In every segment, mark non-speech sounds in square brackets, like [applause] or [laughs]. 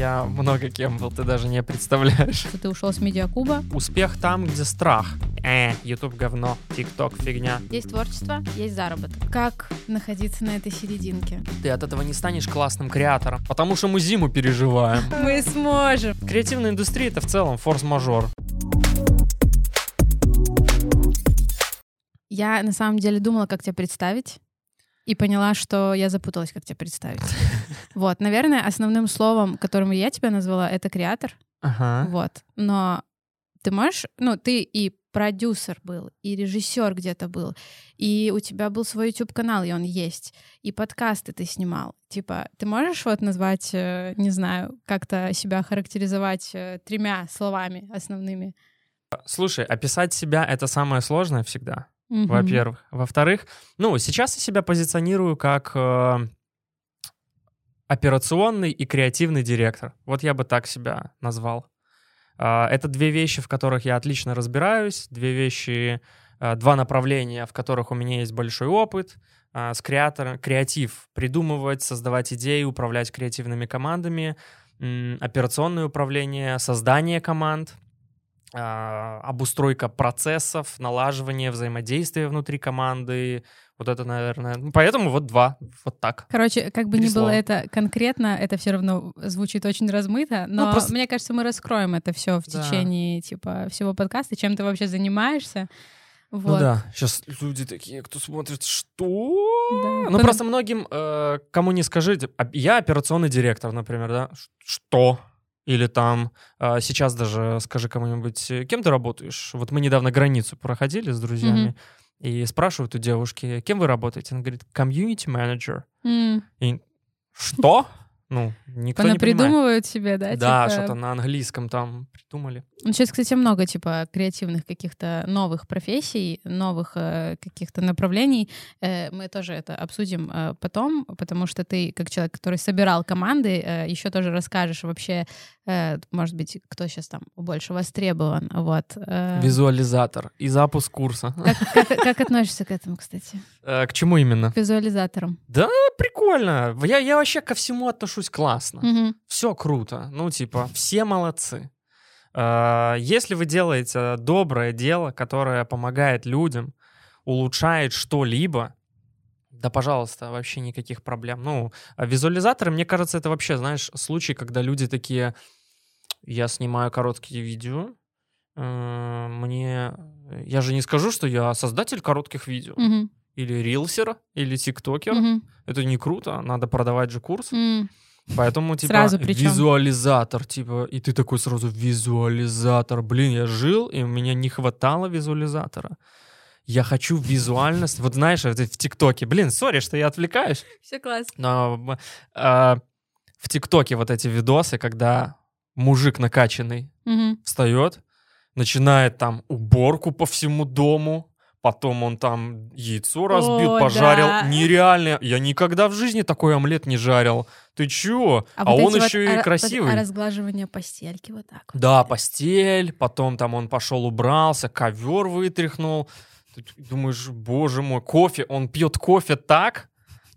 Я много кем был, ты даже не представляешь. Ты ушел с медиакуба. Успех там, где страх. Э, YouTube говно, TikTok фигня. Есть творчество, есть заработок. Как находиться на этой серединке? Ты от этого не станешь классным креатором, потому что мы зиму переживаем. [laughs] Мы сможем. Креативная индустрия это в целом форс-мажор. Я на самом деле думала, как тебя представить. И поняла, что я запуталась, как тебя представить. Вот, наверное, основным словом, которым я тебя назвала, это креатор. Ага. Вот. Но ты можешь, ну, ты и продюсер был, и режиссер где-то был, и у тебя был свой YouTube-канал, и он есть, и подкасты ты снимал. Типа, ты можешь вот назвать, э, не знаю, как-то себя характеризовать э, тремя словами основными? Слушай, описать себя это самое сложное всегда. Мгм. Во-первых. Во-вторых, ну, сейчас я себя позиционирую как э, операционный и креативный директор. Вот я бы так себя назвал. А, это две вещи, в которых я отлично разбираюсь, две вещи, э, два направления, в которых у меня есть большой опыт. А, с креатором, креатив, придумывать, создавать идеи, управлять креативными командами, м, операционное управление, создание команд, обустройка процессов, налаживание взаимодействия внутри команды. Вот это, наверное. ну, Поэтому вот два. Вот так. Короче, как бы Три ни было это конкретно, это все равно звучит очень размыто, но просто- мне кажется, мы раскроем это все в Да. течение типа всего подкаста, чем ты вообще занимаешься. Вот. Ну да, сейчас люди такие, кто смотрит, что? Да. Ну Под- просто многим, э, кому не скажите, а я операционный директор, например, да? Что? Или там э, сейчас даже скажи кому-нибудь, э, кем ты работаешь? Вот мы недавно границу проходили с друзьями Мгм. и спрашивают у девушки, кем вы работаете? Она говорит, комьюнити менеджер. М, И что? Ну, никто Она не понимает. придумывают себе, да? Да, типа- что-то на английском там придумали. Ну, Сейчас, кстати, много типа креативных каких-то новых профессий, новых э, каких-то направлений. Э, мы тоже это обсудим э, потом, потому что ты, как человек, который собирал команды, э, еще тоже расскажешь вообще, э, может быть, кто сейчас там больше востребован. Вот. э. Визуализатор и запуск курса. Как, как- как относишься к этому, кстати? Э, К чему именно? К визуализаторам. Да, прикольно. Я, я вообще ко всему отношусь классно. Мгм. Все круто. Ну, типа, все молодцы. Э, Если вы делаете доброе дело, которое помогает людям, улучшает что-либо, да, пожалуйста, вообще никаких проблем. Ну, а визуализаторы, мне кажется, это вообще, знаешь, случай, когда люди такие, я снимаю короткие видео, э, мне... Я же не скажу, что я создатель коротких видео. Мгм. Или рилсер, или тиктокер. Мгм. Это не круто, надо продавать же курс. М. Поэтому, типа, Сразу причем. визуализатор, типа, и ты такой сразу визуализатор. Блин, я жил, и у меня не хватало визуализатора. Я хочу визуальность. Вот знаешь, в ТикТоке. Блин, сори, что я отвлекаюсь. Все классно. Но а, в ТикТоке вот эти видосы, когда мужик накачанный Мгм. встает, начинает там уборку по всему дому, потом он там яйцо разбил, О, пожарил. да. Нереально. Я никогда в жизни такой омлет не жарил. Ты чё? А, вот он эти вот, еще а, и под- красивый. А разглаживание постельки вот так. вот. Да, постель, потом там он пошел убрался, ковер вытряхнул. Ты думаешь, боже мой, кофе, он пьет кофе так,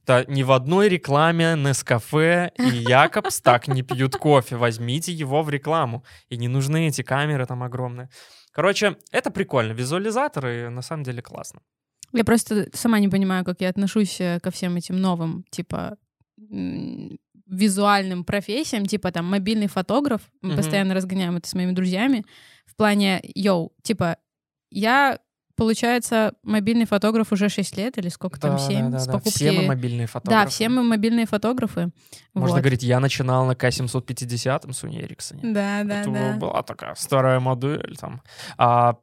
да ни в одной рекламе Нескафе и [laughs] Якобс так не пьют кофе. Возьмите его в рекламу. И не нужны эти камеры там огромные. Короче, это прикольно. Визуализаторы на самом деле классно. Я просто сама не понимаю, как я отношусь э, ко всем этим новым, типа, визуальным профессиям, типа там мобильный фотограф. Мы Мгм. постоянно разгоняем это с моими друзьями. В плане, йоу, типа, я, получается, мобильный фотограф уже 6 лет или сколько там, 7 с покупки... Все мы мобильные фотографы. Да, все мы мобильные фотографы. Можно Вот. говорить, я начинал на К-750 Sony Ericsson. Да, да, Это да. была такая старая модель там. А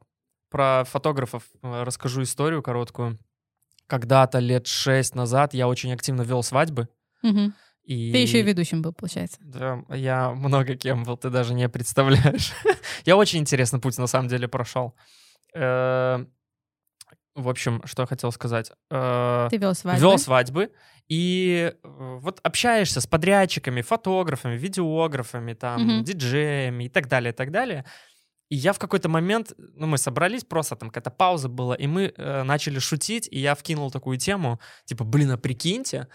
про фотографов э, расскажу историю короткую. Когда-то лет шесть назад я очень активно вел свадьбы. Мгм. И... Ты еще и ведущим был, получается. Да, я много кем был, ты даже не представляешь. [laughs] я очень интересный путь на самом деле прошел. Э, В общем, что я хотел сказать. Э, Ты вел свадьбы. Вел свадьбы. И э, вот общаешься с подрядчиками, фотографами, видеографами, там, Мгм. диджеями и так далее, и так далее. И я в какой-то момент, ну, мы собрались, просто там какая-то пауза была, и мы э, начали шутить, и я вкинул такую тему, типа, блин, а прикиньте,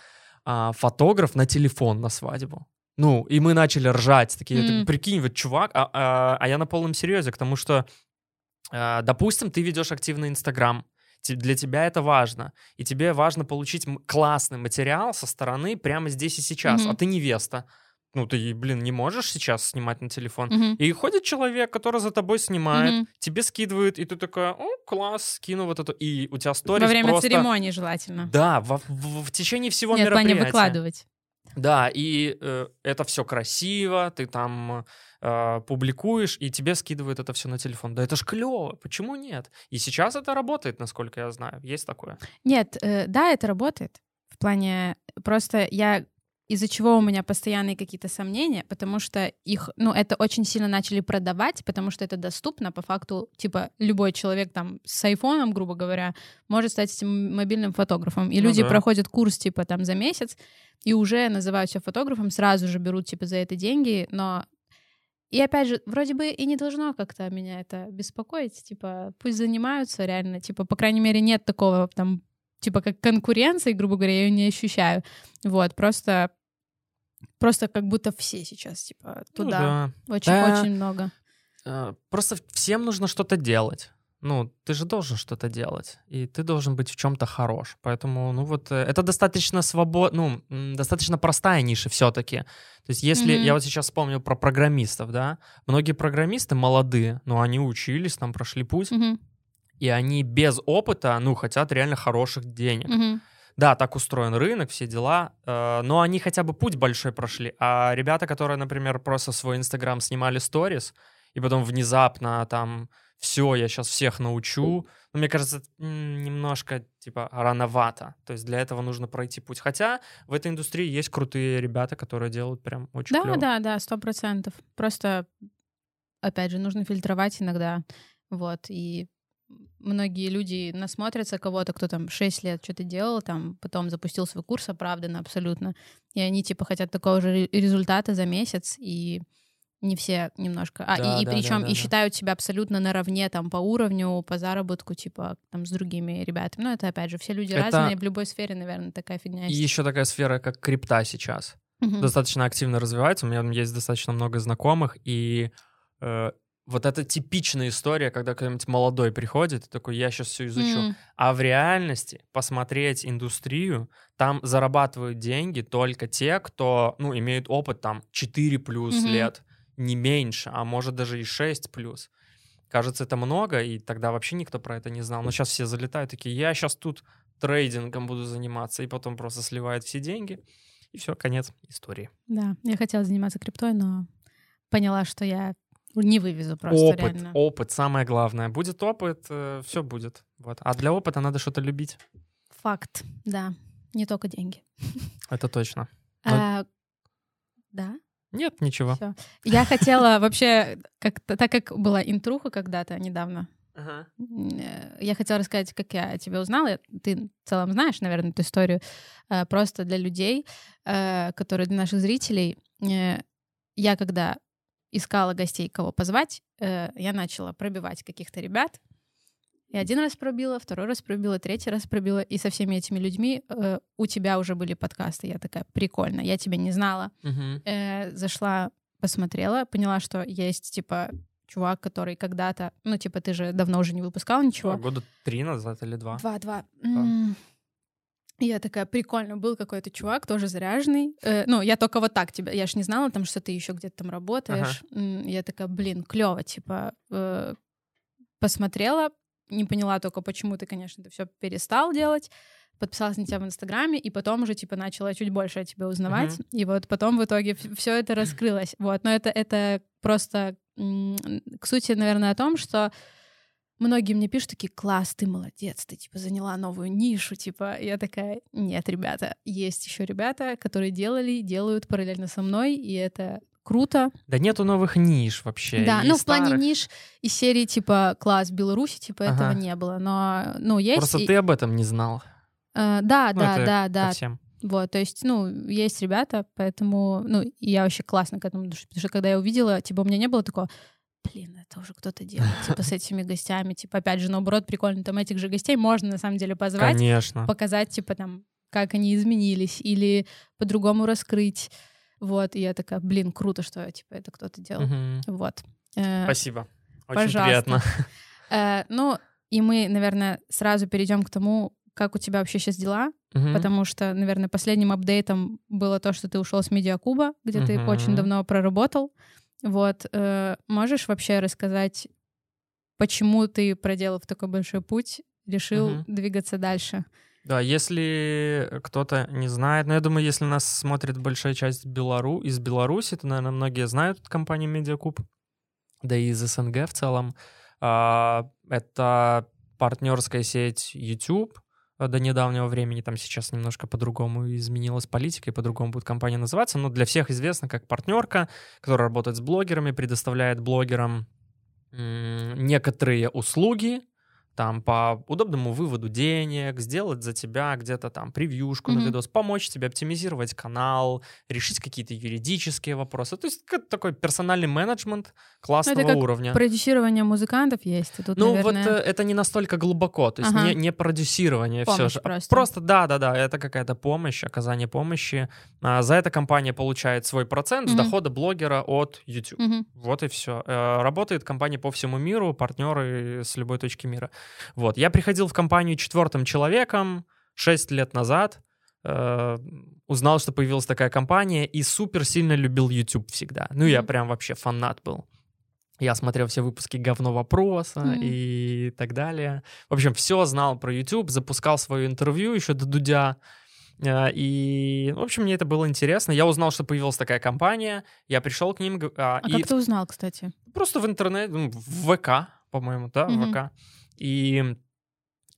а, фотограф на телефон на свадьбу. Ну, и мы начали ржать, такие. «Ты прикинь, вот чувак, а, а- а я на полном серьезе, к тому, что, а, допустим, ты ведешь активный Инстаграм, для тебя это важно, и тебе важно получить классный материал со стороны прямо здесь и сейчас, Мгм. а ты невеста. Ну, ты, блин, не можешь сейчас снимать на телефон. Мгм. И ходит человек, который за тобой снимает, Мгм. тебе скидывает, и ты такая, о, класс, скину вот это. И у тебя сторис Во время просто... церемонии желательно. Да, во- в, в течение всего Нет, в мероприятия. выкладывать. Да, и э, это все красиво, ты там э, публикуешь, и тебе скидывают это все на телефон. Да это ж клево, почему нет? И сейчас это работает, насколько я знаю. Есть такое. Нет, э, да, это работает. В плане просто я из-за чего у меня постоянные какие-то сомнения, потому что их, ну, это очень сильно начали продавать, потому что это доступно, по факту, типа, любой человек там с айфоном, грубо говоря, может стать этим мобильным фотографом. И Ну люди да. проходят курс, типа, там, за месяц, и уже называют себя фотографом, сразу же берут, типа, за это деньги, но и опять же, вроде бы и не должно как-то меня это беспокоить, типа, пусть занимаются реально, типа, по крайней мере, нет такого там, типа, как конкуренции, грубо говоря, я ее не ощущаю. Вот, просто, просто как будто все сейчас, типа, Ну туда. да. Очень-очень много. Э, Просто всем нужно что-то делать. Ну, ты же должен что-то делать, и ты должен быть в чем-то хорош. Поэтому, ну вот, э, это достаточно свободно, ну, достаточно простая ниша все-таки. То есть, если Мгм. я вот сейчас вспомнил про программистов, да, многие программисты молодые, но они учились, там прошли путь, Мгм, и они без опыта, ну, хотят реально хороших денег. мгм. Да, так устроен рынок, все дела, э, но они хотя бы путь большой прошли. А ребята, которые, например, просто свой Инстаграм снимали сторис, и потом внезапно там все, я сейчас всех научу, ну, мне кажется, немножко, типа, рановато. То есть для этого нужно пройти путь. Хотя в этой индустрии есть крутые ребята, которые делают прям очень Да, клёво. да, да, сто процентов. Просто, опять же, нужно фильтровать иногда, вот, и многие люди насмотрятся кого-то, кто там 6 лет что-то делал, там потом запустил свой курс оправданно абсолютно, и они типа хотят такого же ре- результата за месяц, и не все немножко. А, Да, и, и да, причем да, да, и считают себя абсолютно наравне там по уровню, по заработку, типа там с другими ребятами. Ну, это опять же, все люди Это- разные, в любой сфере, наверное, такая фигня И еще такая сфера, как крипта сейчас. Мгм. достаточно активно развивается. У меня есть достаточно много знакомых, и э, вот это типичная история, когда кто-нибудь молодой приходит, и такой, я сейчас все изучу. М, А в реальности посмотреть индустрию, там зарабатывают деньги только те, кто, ну, имеют опыт там 4 плюс Мгм. лет, не меньше, а может даже и 6 плюс. Кажется, это много, и тогда вообще никто про это не знал. Но сейчас все залетают такие, я сейчас тут трейдингом буду заниматься, и потом просто сливают все деньги, и все, конец истории. Да, я хотела заниматься криптой, но поняла, что я не вывезу просто опыт, реально. опыт, самое главное. Будет опыт, все будет. Вот. А для опыта надо что-то любить. Факт, да. Не только деньги. Это точно. Но- А, да, Нет, ничего. все. Я хотела вообще, как так как была интруха когда-то недавно, Ага. э, я хотела рассказать, как я о тебе узнала. Ты в целом знаешь, наверное, эту историю. Э, Просто для людей, э, которые для наших зрителей. Я когда искала гостей, кого позвать, я начала пробивать каких-то ребят. И один раз пробила, второй раз пробила, третий раз пробила. И со всеми этими людьми э, у тебя уже были подкасты. Я такая, прикольно, я тебя не знала. Мгм. Э, зашла, посмотрела, поняла, что есть, типа, чувак, который когда-то... Ну, типа, ты же давно уже не выпускал ничего. А, Года три назад или два. Два, два. Я такая, прикольно, был какой-то чувак, тоже заряженный. Э, ну, я только вот так тебя, я ж не знала, там, что ты еще где-то там работаешь. М, Я такая, блин, клево, типа, э, посмотрела, не поняла только, почему ты, конечно, это все перестал делать. Подписалась на тебя в Инстаграме, и потом уже, типа, начала чуть больше о тебе узнавать. И вот потом в итоге все это раскрылось. Вот, но это, это просто к сути, наверное, о том, что многие мне пишут такие, класс, ты молодец, ты, типа, заняла новую нишу, типа, я такая, нет, ребята, есть еще ребята, которые делали, делают параллельно со мной, и это круто. Да нету новых ниш вообще. Да, и ну, в плане старых. ниш из серии, типа, класс Беларуси, типа, Ага. этого не было, но, ну, есть. Просто и- ты об этом не знал. Э, да, Ну, да, да, да, всем. вот, то есть, ну, есть ребята, поэтому, ну, и я вообще классно к этому, потому что, потому что когда я увидела, типа, у меня не было такого, блин, это уже кто-то делает, типа, с этими гостями, типа, опять же, наоборот, прикольно, там этих же гостей можно, на самом деле, позвать, Конечно. показать, типа, там, как они изменились, или по-другому раскрыть. Вот, и я такая, блин, круто, что типа это кто-то делал. Мгм. Вот. Э, Спасибо. Очень пожалуйста. приятно. э, ну, и мы, наверное, сразу перейдем к тому, как у тебя вообще сейчас дела, Мгм. потому что, наверное, последним апдейтом было то, что ты ушел с Медиакуба, где ты Мгм. очень давно проработал. Вот, э, можешь вообще рассказать, почему ты, проделав такой большой путь, решил Мгм. двигаться дальше? Да, если кто-то не знает, но я думаю, если нас смотрит большая часть Белару... из Беларуси, то, наверное, многие знают компанию Медиакуб, да и из СНГ в целом. А, Это партнерская сеть YouTube а, до недавнего времени, там сейчас немножко по-другому изменилась политика, и по-другому будет компания называться, но для всех известна как партнерка, которая работает с блогерами, предоставляет блогерам некоторые услуги, там по удобному выводу денег, сделать за тебя где-то там превьюшку на Мгм. видос, помочь тебе оптимизировать канал, решить какие-то юридические вопросы. То есть как такой персональный менеджмент классного Ну, как уровня. Продюсирование музыкантов есть, и тут, Ну наверное... вот э, это не настолько глубоко, то есть Ага. не, не продюсирование все Помощь же. а просто. Просто да, да, да, это какая-то помощь, оказание помощи. А, за это компания получает свой процент с Мгм. дохода блогера от YouTube. Мгм. Вот и все. Работает компания по всему миру, партнеры с любой точки мира. Вот. Я приходил в компанию четвертым человеком 6 лет назад, э, узнал, что появилась такая компания, и супер сильно любил YouTube всегда. Ну, я прям вообще фанат был. Я смотрел все выпуски «Говно вопроса» Мгм. и так далее. В общем, все знал про YouTube, запускал свое интервью еще до Дудя. Э, И, в общем, мне это было интересно. Я узнал, что появилась такая компания. Я пришел к ним. а, А и как ты узнал, кстати? просто в интернете, ну, в ВК, по-моему, да, в Мгм. ВК. И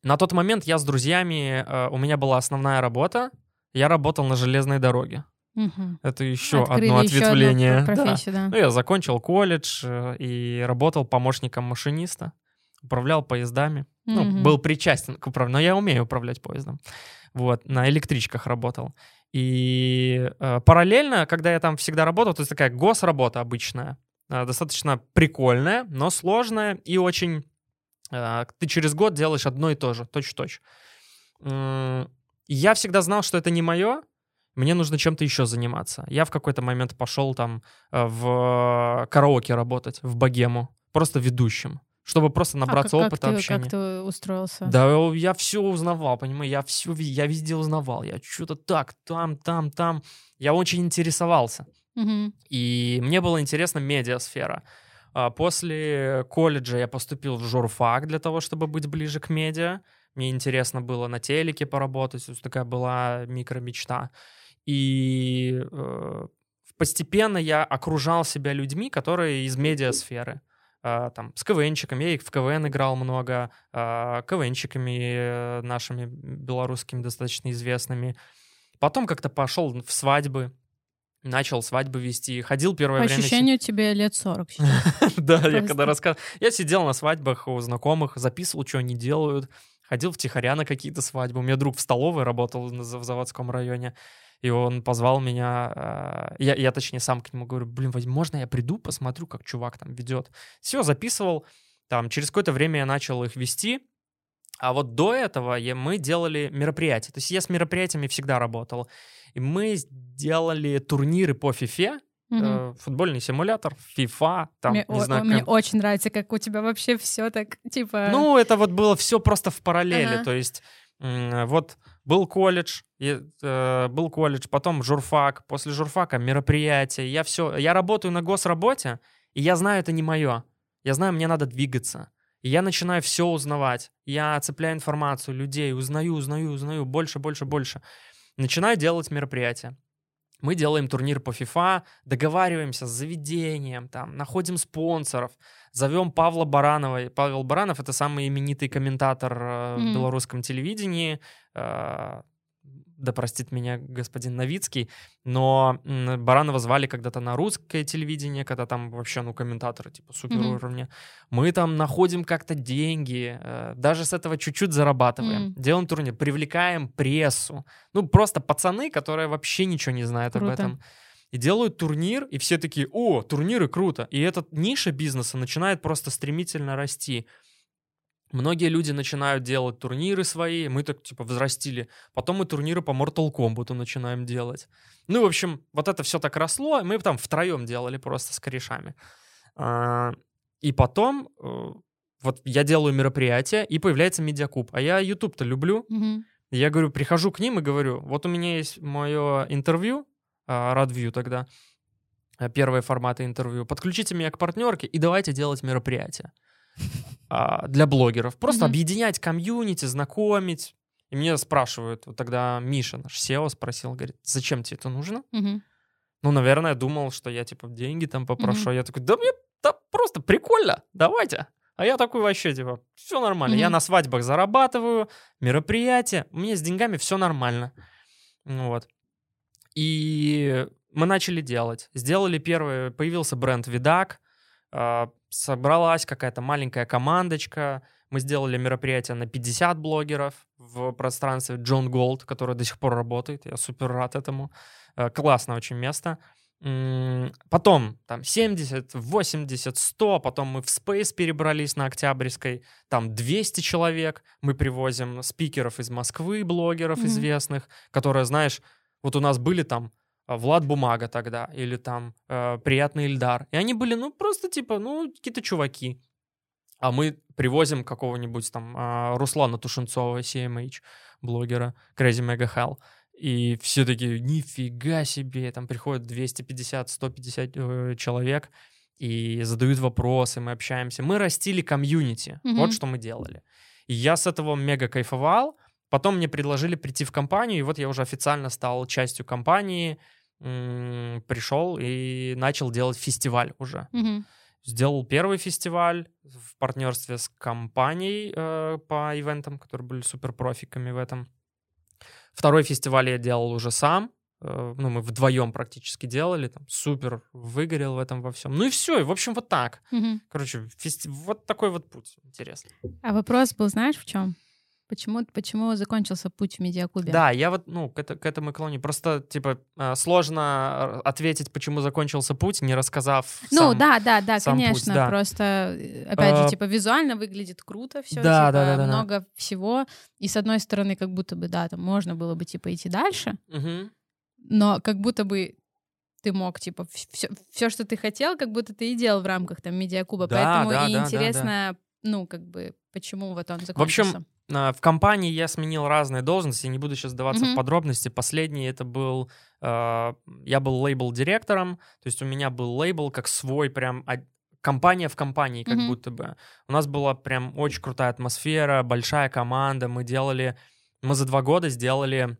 на тот момент я с друзьями, э, у меня была основная работа, я работал на железной дороге. Мгм. Это еще Открыли одно еще одну ответвление. про- Да. профессию, да. Ну, я закончил колледж э, и работал помощником машиниста, управлял поездами. Ну, Мгм. был причастен к управлению, но я умею управлять поездом. Вот, на электричках работал. И э, параллельно, когда я там всегда работал, то есть такая госработа обычная, э, достаточно прикольная, но сложная и очень... э, ты через год делаешь одно и то же, точь-в-точь. Я всегда знал, что это не мое, мне нужно чем-то еще заниматься. Я в какой-то момент пошел там э, в караоке работать, в богему, просто ведущим, чтобы просто А набраться как- как опыта ты- общения. Как ты устроился? Да, я все узнавал, понимаю, я все, я везде узнавал, я что-то так, там, там, там. Я очень интересовался. Мгм. И мне было интересно медиасфера. А После колледжа я поступил в журфак для того, чтобы быть ближе к медиа. Мне интересно было на телеке поработать, есть такая была микромечта. И э, постепенно я окружал себя людьми, которые из медиасферы. А, там, с КВНчиками, я и в КВН играл много, а, КВНчиками э, нашими белорусскими достаточно известными. Потом как-то пошел в свадьбы, начал свадьбы вести, ходил первое По время... ощущению, тебе лет 40 сейчас. [laughs] Да, я когда рассказывал... Я сидел на свадьбах у знакомых, записывал, что они делают, ходил втихаря на какие-то свадьбы. У меня друг в столовой работал в заводском районе, и он позвал меня... э, Я, я точнее, сам к нему говорю, блин, Вадим, можно я приду, посмотрю, как чувак там ведет? Все, записывал. Там, через какое-то время я начал их вести, а вот до этого мы делали мероприятия. То есть я с мероприятиями всегда работал. И мы сделали турниры по фифе, э, футбольный симулятор, FIFA, там, Мне, не о- знаю, мне как- очень нравится, как у тебя вообще все так, типа... Ну, это вот было все просто в параллели. Ага. То есть вот был колледж, и, э, был колледж, потом журфак, после журфака мероприятия. Я все, я работаю на госработе, и я знаю, это не мое. Я знаю, мне надо двигаться. И я начинаю все узнавать. Я цепляю информацию, людей, узнаю, узнаю, узнаю, больше, больше, больше. Начинаю делать мероприятия. Мы делаем турнир по FIFA, договариваемся с заведением, там, находим спонсоров, зовем Павла Баранова. Павел Баранов — это самый именитый комментатор э, в Мгм. белорусском телевидении. Э, Да простит меня господин Новицкий, но Баранова звали когда-то на русское телевидение, когда там вообще, ну, комментаторы, типа, супер Мгм. уровня. Мы там находим как-то деньги, э, даже с этого чуть-чуть зарабатываем. М. Делаем турнир, привлекаем прессу. Ну, просто пацаны, которые вообще ничего не знают об Круто. этом. И делают турнир, и все такие, о, турниры круто. И эта ниша бизнеса начинает просто стремительно расти. Многие люди начинают делать турниры свои, мы так типа взрастили. Потом мы турниры по Mortal Kombat начинаем делать. Ну, в общем, вот это все так росло, мы там втроем делали просто с корешами. А, и потом э, вот я делаю мероприятие, и появляется медиакуб. А я YouTube-то люблю. Мгм. Я говорю, прихожу к ним и говорю, вот у меня есть мое интервью, а, Радвью тогда, а, первые форматы интервью, подключите меня к партнерке и давайте делать мероприятие а, для блогеров. Просто Мгм. объединять комьюнити, знакомить. И мне спрашивают, вот тогда Миша, наш SEO, спросил, говорит, зачем тебе это нужно? Мгм. Ну, наверное, думал, что я, типа, деньги там попрошу. А Я такой, да мне да просто прикольно, давайте. А я такой вообще, типа, все нормально. Я Мгм. на свадьбах зарабатываю, мероприятия, у меня с деньгами все нормально. Ну Вот. И мы начали делать. Сделали первый, появился бренд Видак, собралась какая-то маленькая командочка, мы сделали мероприятие на 50 блогеров в пространстве Джон Голд, который до сих пор работает, я супер рад этому. Э, Классное очень место. Потом там 70, 80, 100, потом мы в Space перебрались на Октябрьской, там 200 человек, мы привозим спикеров из Москвы, блогеров Мгм. известных, которые, знаешь, вот у нас были там а, Влад Бумага тогда, или там э, Приятный Ильдар, и они были, ну, просто типа, ну, какие-то чуваки. А мы привозим какого-нибудь там а, Руслана Тушенцова, CMH, блогера, Crazy Mega Hell. И все такие, нифига себе, там приходят 250-150 э, человек и задают вопросы, мы общаемся. Мы растили комьюнити, Мгм. вот что мы делали. И я с этого мега кайфовал. Потом мне предложили прийти в компанию, и вот я уже официально стал частью компании, м, пришел и начал делать фестиваль уже. Мгм. Сделал первый фестиваль в партнерстве с компанией э, по ивентам, которые были супер профиками в этом. Второй фестиваль я делал уже сам. Э, ну, мы вдвоем практически делали. Там супер выгорел в этом во всем. Ну и все. И, в общем, вот так. Мгм. Короче, фести- вот такой вот путь. Интересно. А вопрос был, знаешь, в чем? Почему, почему закончился путь в медиаклубе? Да, я вот, ну, к, это- к этому и клоню. Просто, типа, э, сложно э, ответить, почему закончился путь, не рассказав Ну, сам- да, да, да, сам путь, конечно. да. Просто, э, опять А, же, типа, визуально выглядит круто все, Да, типа, да, да, да, да. много всего. И с одной стороны, как будто бы, да, там можно было бы, типа, идти дальше, Мгм. но как будто бы ты мог, типа, все, все, что ты хотел, как будто ты и делал в рамках там медиакуба. Да, Поэтому да, и да, да, интересно, ну, как бы, почему вот он В закончился. общем, А, В компании я сменил разные должности, не буду сейчас сдаваться в Мгм. подробности. Последний это был, э, я был лейбл-директором, то есть у меня был лейбл как свой прям компания в компании, как Мгм. будто бы. У нас была прям очень крутая атмосфера, большая команда, мы делали, мы за два года сделали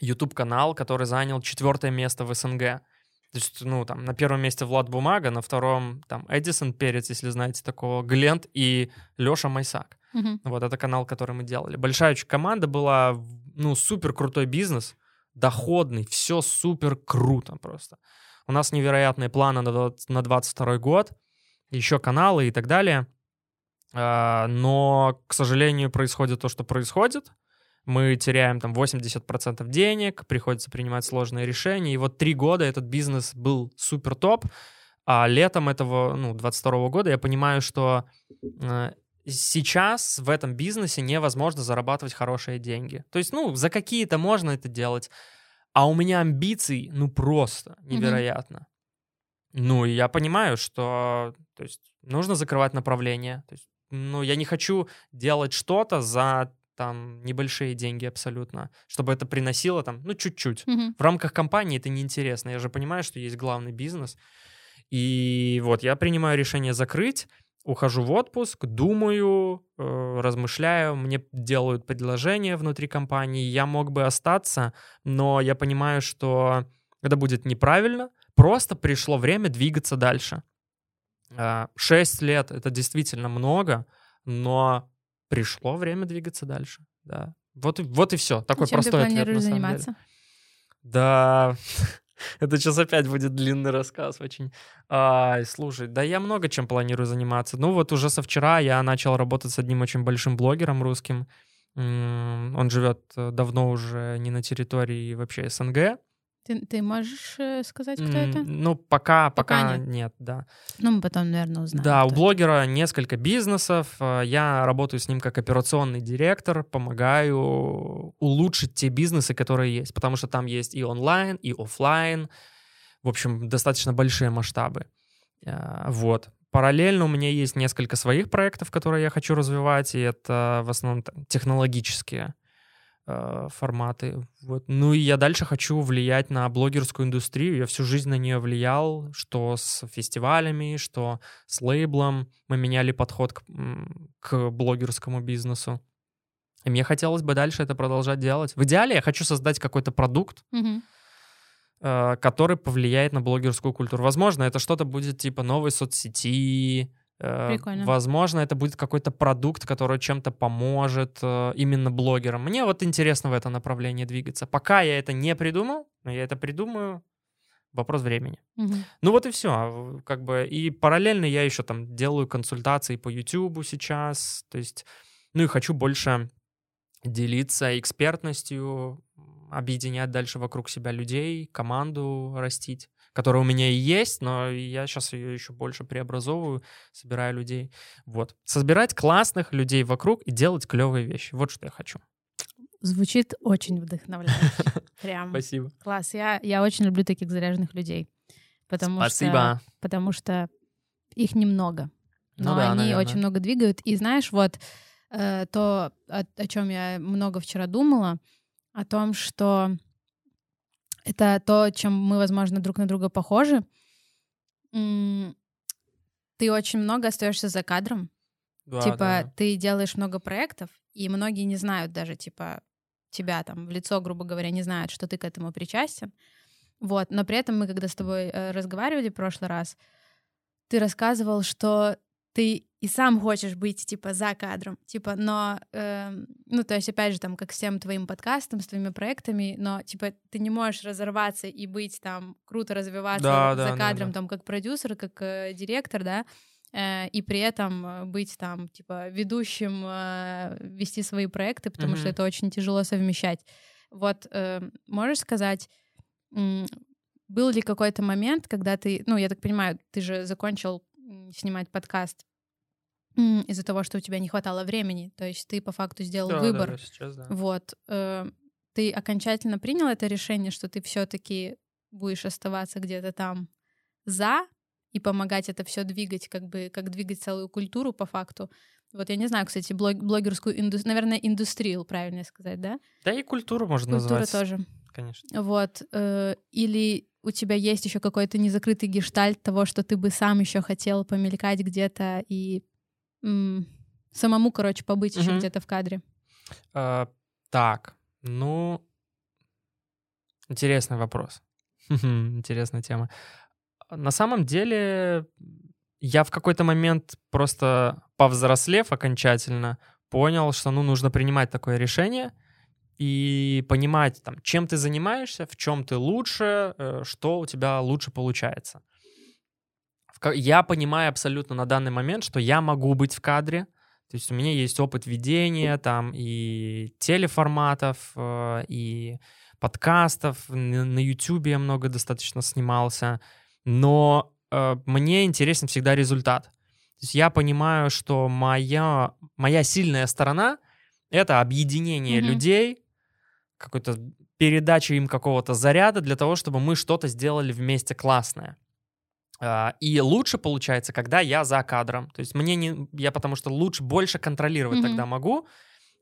YouTube-канал, который занял четвертое место в СНГ. То есть, ну, там, на первом месте Влад Бумага, на втором, там, Эдисон Перец, если знаете такого, Глент и Леша Майсак. Мгм. Вот это канал, который мы делали. Большая очень команда была, ну, супер крутой бизнес, доходный, все супер круто просто. У нас невероятные планы на 22 год, еще каналы и так далее. А, Но, к сожалению, происходит то, что происходит. Мы теряем там 80% денег, приходится принимать сложные решения. И вот три года этот бизнес был супер топ, а летом этого, ну, 22 года я понимаю, что э, сейчас в этом бизнесе невозможно зарабатывать хорошие деньги. То есть, ну, за какие-то можно это делать, а у меня амбиций, ну, просто невероятно. Ну, и я понимаю, что, то есть, нужно закрывать направление. То есть, ну, я не хочу делать что-то за там небольшие деньги абсолютно, чтобы это приносило там, ну, чуть-чуть. Мгм. В рамках компании это неинтересно. Я же понимаю, что есть главный бизнес. И вот я принимаю решение закрыть, ухожу в отпуск, думаю, э, размышляю, мне делают предложение внутри компании, я мог бы остаться, но я понимаю, что это будет неправильно, просто пришло время двигаться дальше. А, Шесть лет — это действительно много, но пришло время двигаться дальше, да. Вот, и- вот и все. Такой Чем ты простой ответ, на самом деле. заниматься? Да, [laughs] это сейчас опять будет длинный рассказ очень. Ай, слушай, да я много чем планирую заниматься. Ну вот уже со вчера я начал работать с одним очень большим блогером русским. Он живет э, давно уже не на территории вообще СНГ. Ты, ты можешь э, сказать, кто М, это? Ну, пока, Пока пока, нет. нет. да. Ну, мы потом, наверное, узнаем. Да, у кто это. блогера несколько бизнесов. э, Я работаю с ним как операционный директор, помогаю улучшить те бизнесы, которые есть, потому что там есть и онлайн, и оффлайн. В общем, достаточно большие масштабы. Э, Вот. Параллельно у меня есть несколько своих проектов, которые я хочу развивать, и это в основном технологические форматы. Вот. Ну и я дальше хочу влиять на блогерскую индустрию. Я всю жизнь на нее влиял, что с фестивалями, что с лейблом. Мы меняли подход к, к блогерскому бизнесу. И мне хотелось бы дальше это продолжать делать. В идеале я хочу создать какой-то продукт, э, который повлияет на блогерскую культуру. Возможно, это что-то будет типа новой соцсети. Э, Прикольно. Возможно, это будет какой-то продукт, который чем-то поможет э, именно блогерам. Мне вот интересно в это направление двигаться. Пока я это не придумал, но я это придумаю. Вопрос времени. Мгм. Ну вот и все, как бы. И параллельно я еще там делаю консультации по YouTube сейчас, то есть, ну и хочу больше делиться экспертностью, объединять дальше вокруг себя людей, команду растить, которая у меня и есть, но я сейчас ее еще больше преобразовываю, собираю людей. Вот. Собирать классных людей вокруг и делать клевые вещи. Вот что я хочу. Звучит очень вдохновляюще. [laughs] Прям. Спасибо. Класс. Я, я очень люблю таких заряженных людей. Потому Спасибо. Что, потому что их немного. Ну Но да, они наверное. очень много двигают. И знаешь, вот э, то, о, о чем я много вчера думала, о том, что это то, чем мы, возможно, друг на друга похожи. Ты очень много остаешься за кадром. Да, типа, да. ты делаешь много проектов, и многие не знают даже, типа, тебя там в лицо, грубо говоря, не знают, что ты к этому причастен. Вот, но при этом мы, когда с тобой э, разговаривали в прошлый раз, ты рассказывал, что ты и сам хочешь быть, типа, за кадром, типа, но, эм, ну, то есть, опять же, там, как с всем твоим подкастом, с твоими проектами, но, типа, ты не можешь разорваться и быть там, круто развиваться Да, за да, да, кадром, да. там, как продюсер, как э, директор, да, э, и при этом э, быть там, типа, ведущим, э, вести свои проекты, потому что Мгм. это очень тяжело совмещать. Вот, э, можешь сказать, был ли какой-то момент, когда ты, ну, я так понимаю, ты же закончил снимать подкаст из-за того, что у тебя не хватало времени, то есть ты по факту сделал Да, да, выбор. да, сейчас, да. Вот. э, Ты окончательно принял это решение, что ты все-таки будешь оставаться где-то там за и помогать это все двигать, как бы как двигать целую культуру по факту. Вот я не знаю, кстати, блог, блогерскую индустрию, наверное, индустрию, правильно сказать, да? Да и культуру можно Культура назвать. тоже. Конечно. Вот. э, Или у тебя есть еще какой-то незакрытый гештальт того, что ты бы сам еще хотел помелькать где-то и м, самому, короче, побыть еще Мгм. где-то в кадре. А, так, ну, интересный вопрос. Интересная тема. На самом деле, я в какой-то момент просто повзрослев окончательно, понял, что ну, нужно принимать такое решение и понимать, там, чем ты занимаешься, в чем ты лучше, э, что у тебя лучше получается. Я понимаю абсолютно на данный момент, что я могу быть в кадре, то есть у меня есть опыт ведения там и телеформатов, э, и подкастов. На YouTube я много достаточно снимался. Но э, мне интересен всегда результат. То есть я понимаю, что моя, моя сильная сторона — это объединение Мгм. людей, какой-то передача им какого-то заряда для того, чтобы мы что-то сделали вместе классное. А, И лучше получается, когда я за кадром. То есть мне не... Я потому что лучше, больше контролировать Мгм. тогда могу.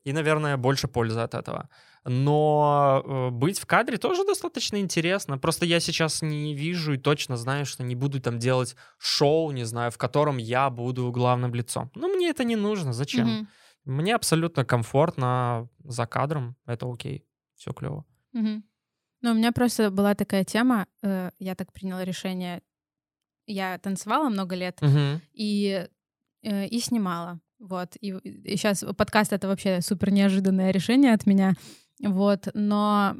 И, наверное, больше пользы от этого. Но э, быть в кадре тоже достаточно интересно. Просто я сейчас не вижу и точно знаю, что не буду там делать шоу, не знаю, в котором я буду главным лицом. Ну, мне это не нужно. Зачем? Мгм. Мне абсолютно комфортно за кадром. Это окей. Все клево. Мгм. Ну, у меня просто была такая тема, э, я так приняла решение. Я танцевала много лет и, э, и снимала. Вот. И, сейчас подкаст — это вообще супер неожиданное решение от меня. Вот. Но,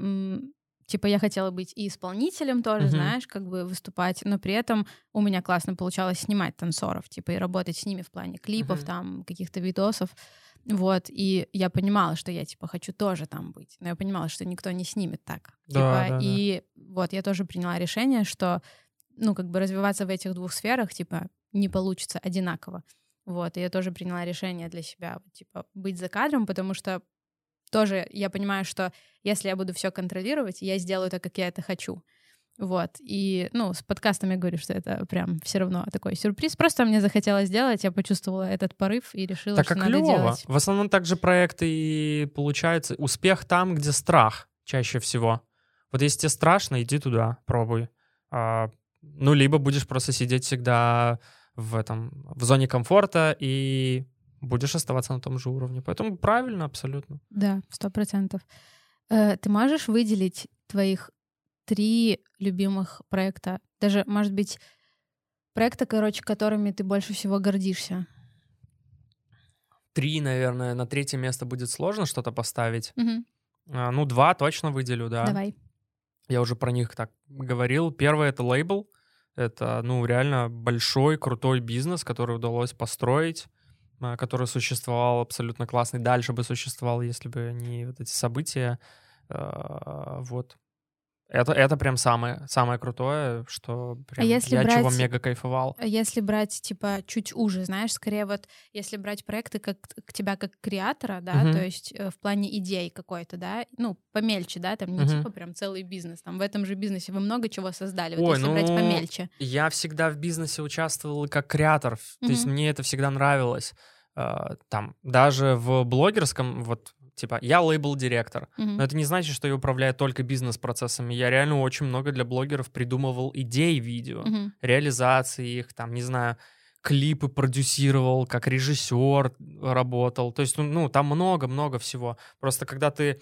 типа, я хотела быть и исполнителем тоже, Мгм. знаешь, как бы выступать, но при этом у меня классно получалось снимать танцоров, типа, и работать с ними в плане клипов, Мгм. там, каких-то видосов. Вот, и я понимала, что я, типа, хочу тоже там быть. Но я понимала, что никто не снимет так. Да, типа, да, да. и вот я тоже приняла решение, что, ну, как бы развиваться в этих двух сферах, типа, не получится одинаково. Вот, и я тоже приняла решение для себя, типа, быть за кадром, потому что тоже я понимаю, что если я буду все контролировать, я сделаю так, как я это хочу. Вот. И, ну, с подкастом я говорю, что это прям все равно такой сюрприз. Просто мне захотелось сделать, я почувствовала этот порыв и решила, Так что как надо клево. делать. В основном также проекты и получается успех там, где страх чаще всего. Вот если тебе страшно, иди туда, пробуй. А, ну, либо будешь просто сидеть всегда в этом, в зоне комфорта и будешь оставаться на том же уровне. Поэтому правильно абсолютно. Да, сто процентов. Э, Ты можешь выделить твоих три любимых проекта? Даже, может быть, проекта, короче, которыми ты больше всего гордишься? Три, наверное, на третье место будет сложно что-то поставить. Мгм. А, ну, два точно выделю, да. Давай. Я уже про них так говорил. Первый — это лейбл. Это, ну, реально большой, крутой бизнес, который удалось построить, а, который существовал абсолютно классный. Дальше бы существовал, если бы не вот эти события. А, Вот. Это, это прям самое, самое крутое, что прям А если я чего брать- мега кайфовал. А Если брать, типа, чуть уже, знаешь, скорее вот, если брать проекты как к тебя как креатора, да, Мгм. то есть э, в плане идей какой-то, да, ну, помельче, да, там не Мгм. типа прям целый бизнес, там в этом же бизнесе вы много чего создали, вот Ой, если брать ну, помельче. Я всегда в бизнесе участвовал как креатор, то есть мне это всегда нравилось. А, Там, даже в блогерском, вот, типа, я лейбл-директор, Мгм. Но это не значит, что я управляю только бизнес-процессами. Я реально очень много для блогеров придумывал идей видео, Мгм. реализации их, там, не знаю, клипы продюсировал, как режиссер работал. То есть, ну, там много-много всего. Просто когда ты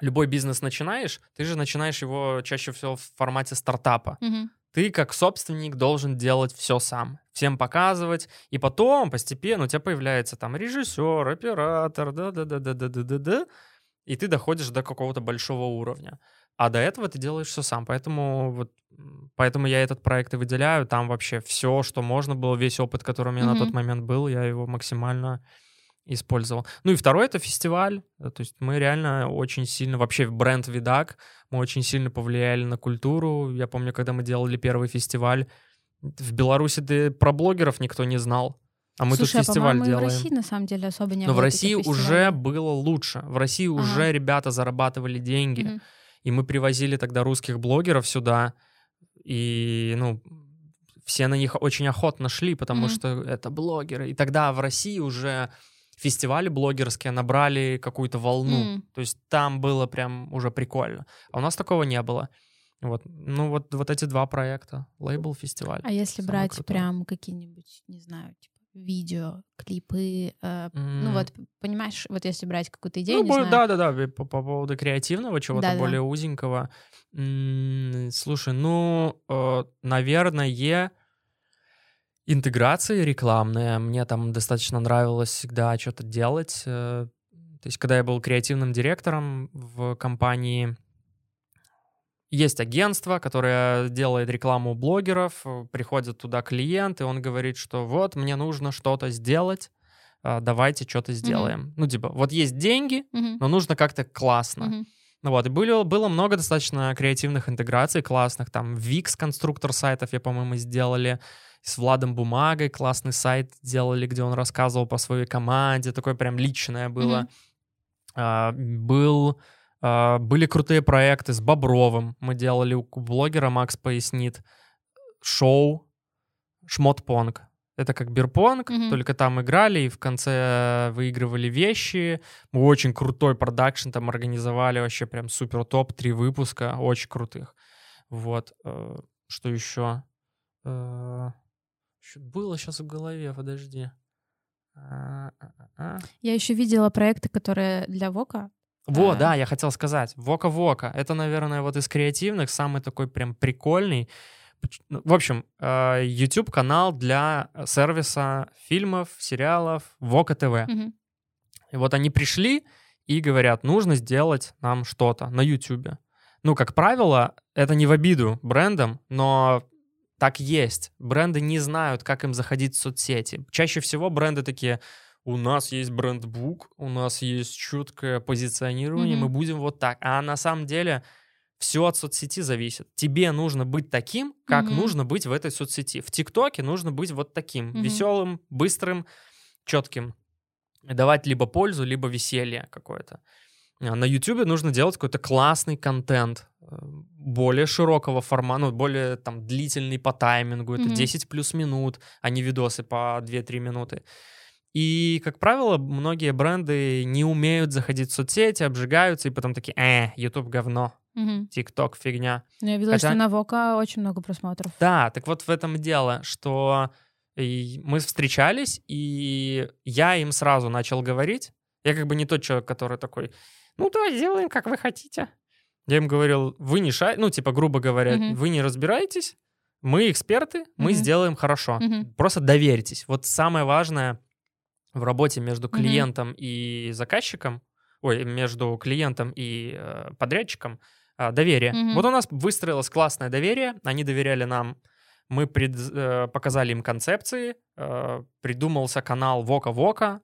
любой бизнес начинаешь, ты же начинаешь его чаще всего в формате стартапа. Мгм. Ты как собственник должен делать все сам, всем показывать, и потом постепенно у тебя появляется там режиссер, оператор, да-да-да-да-да-да-да, и ты доходишь до какого-то большого уровня. А до этого ты делаешь все сам, поэтому вот поэтому я этот проект и выделяю. Там вообще все, что можно было, весь опыт, который у меня на тот момент был, я его максимально использовал. Ну и второй это фестиваль. Э, То есть мы реально очень сильно, вообще бренд Видак, мы очень сильно повлияли на культуру. Я помню, когда мы делали первый фестиваль, в Беларуси ты про блогеров никто не знал. А мы Слушай, тут а, фестиваль и делаем. в России на самом деле особо не Но в России уже было лучше. В России Ага. уже ребята зарабатывали деньги. Мгм. И мы привозили тогда русских блогеров сюда. И, ну, все на них очень охотно шли, потому Мгм. что это блогеры. И тогда в России уже фестивали блогерские набрали какую-то волну. М. То есть там было прям уже прикольно. А у нас такого не было. Вот. Ну, вот, вот эти два проекта. Лейбл, фестиваль. А если Самое брать крутое. прям какие-нибудь, не знаю, типа видео, клипы, э, ну М. вот, понимаешь, вот если брать какую-то идею, Ну, не знаю, да-да-да, по, по поводу креативного, чего-то Да-да. более узенького. М, Слушай, ну, э, наверное, интеграции рекламные. Мне там достаточно нравилось всегда что-то делать. э, То есть, когда я был креативным директором в компании, есть агентство, которое делает рекламу блогеров, э, приходят туда клиенты, он говорит, что вот, мне нужно что-то сделать, а, давайте что-то сделаем. Ну, типа, вот есть деньги, Мгм, но нужно как-то классно. мгм. Ну вот, и было, было много достаточно креативных интеграций классных. Там Wix, конструктор сайтов, я, по-моему, сделали. С Владом Бумагой классный сайт делали, где он рассказывал по своей команде. Такое прям личное было. Мгм. А, был, а, были крутые проекты с Бобровым. Мы делали у блогера, Макс пояснит, шоу Шмотпонг. Это как бирпонг, Мгм. только там играли и в конце выигрывали вещи. Мы очень крутой продакшн там организовали, вообще прям супер топ, три выпуска, очень крутых. Вот. э, Что еще? Что было сейчас в голове, подожди. А, а, а, а. Я еще видела проекты, которые для Вока. Во, А. да, я хотел сказать. Вока-Вока. Это, наверное, вот из креативных самый такой прям прикольный. Ну, В общем, э, YouTube-канал для сервиса фильмов, сериалов Вока ТВ. И вот они пришли и говорят, нужно сделать нам что-то на YouTube. Ну, как правило, это не в обиду брендам, но так есть. Бренды не знают, как им заходить в соцсети. Чаще всего бренды такие, у нас есть брендбук, у нас есть четкое позиционирование, мы Мгм. будем вот так. А на самом деле все от соцсети зависит. Тебе нужно быть таким, как Мгм. нужно быть в этой соцсети. В ТикТоке нужно быть вот таким, Мгм. веселым, быстрым, четким. Давать либо пользу, либо веселье какое-то. А На Ютубе нужно делать какой-то классный контент, более широкого формата, ну, более там длительный по таймингу, это Мгм. 10 плюс минут, а не видосы по 2-3 минуты. И, как правило, многие бренды не умеют заходить в соцсети, обжигаются, и потом такие, э, YouTube говно, Мгм. ТикТок фигня. Ну, Я видела, Хотя- что на Вока очень много просмотров. Да, так вот в этом дело, что и мы встречались, и я им сразу начал говорить. Я как бы не тот человек, который такой, ну да, сделаем, как вы хотите. Я им говорил, вы не шай, ну типа, грубо говоря, Мгм. вы не разбираетесь, мы эксперты, мы Мгм. сделаем хорошо. Мгм. Просто доверьтесь. Вот самое важное в работе между клиентом и заказчиком, ой, между клиентом и э, подрядчиком, а, доверие. Мгм. Вот у нас выстроилось классное доверие, они доверяли нам, мы пред- э, показали им концепции, э, придумался канал Вока-Вока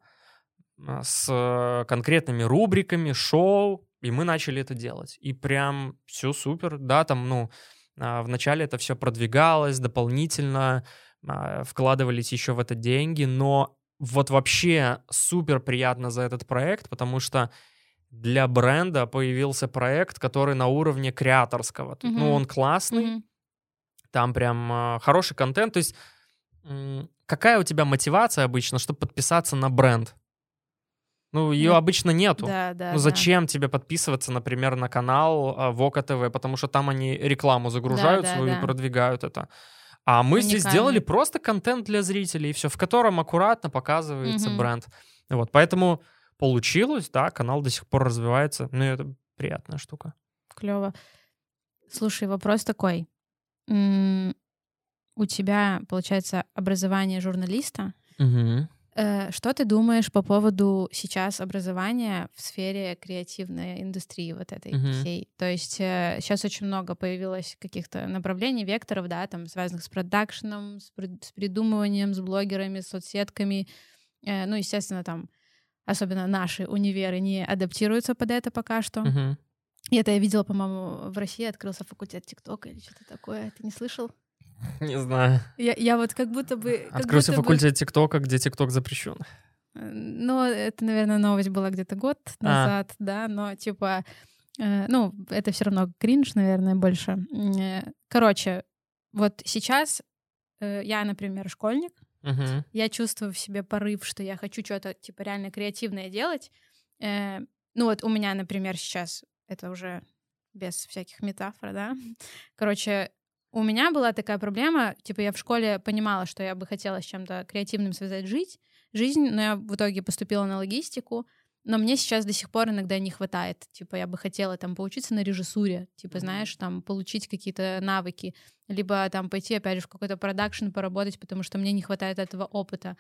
э, с э, конкретными рубриками, шоу, и мы начали это делать. И прям все супер, да, там, ну, а, вначале это все продвигалось дополнительно, а, вкладывались еще в это деньги, но вот вообще супер приятно за этот проект, потому что для бренда появился проект, который на уровне креаторского. Тут, Ну, он классный, Мгм. там прям а, хороший контент. То есть какая у тебя мотивация обычно, чтобы подписаться на бренд? Ну, ее Ну, обычно нету. Да, да. Ну да. зачем тебе подписываться, например, на канал а, Вока ТВ? Потому что там они рекламу загружают да, свою да. и продвигают это. А мы здесь Уникальный. сделали просто контент для зрителей, все, в котором аккуратно показывается Мгм. бренд. Вот, поэтому получилось, да, канал до сих пор развивается. Ну, и это приятная штука. Клево. Слушай, вопрос такой. М, У тебя, получается, образование журналиста. Э, Что ты думаешь по поводу сейчас образования в сфере креативной индустрии вот этой Мгм. всей? То есть сейчас очень много появилось каких-то направлений, векторов, да, там связанных с продакшеном, с, с придумыванием, с блогерами, с соцсетками. Э, Ну, естественно, там особенно наши универы не адаптируются под это пока что. Мгм. И это я видела, по-моему, в России открылся факультет ТикТока или что-то такое. Ты не слышал? [laughs] Не знаю. Я, я вот как будто бы... Открылся будто бы- факультет ТикТока, где ТикТок запрещен. Э, Ну, это, наверное, новость была где-то год А. назад, да, но типа, э, ну, это все равно кринж, наверное, больше. Э, Короче, вот сейчас э, я, например, школьник, Мгм. я чувствую в себе порыв, что я хочу что-то, типа, реально креативное делать. Э, Ну, вот у меня, например, сейчас, это уже без всяких метафор, да, [laughs] короче, у меня была такая проблема, типа, я в школе понимала, что я бы хотела с чем-то креативным связать жить, жизнь, но я в итоге поступила на логистику, но мне сейчас до сих пор иногда не хватает. Типа, я бы хотела там поучиться на режиссуре, типа, знаешь, там получить какие-то навыки, либо там пойти, опять же, в какой-то продакшн поработать, потому что мне не хватает этого опыта.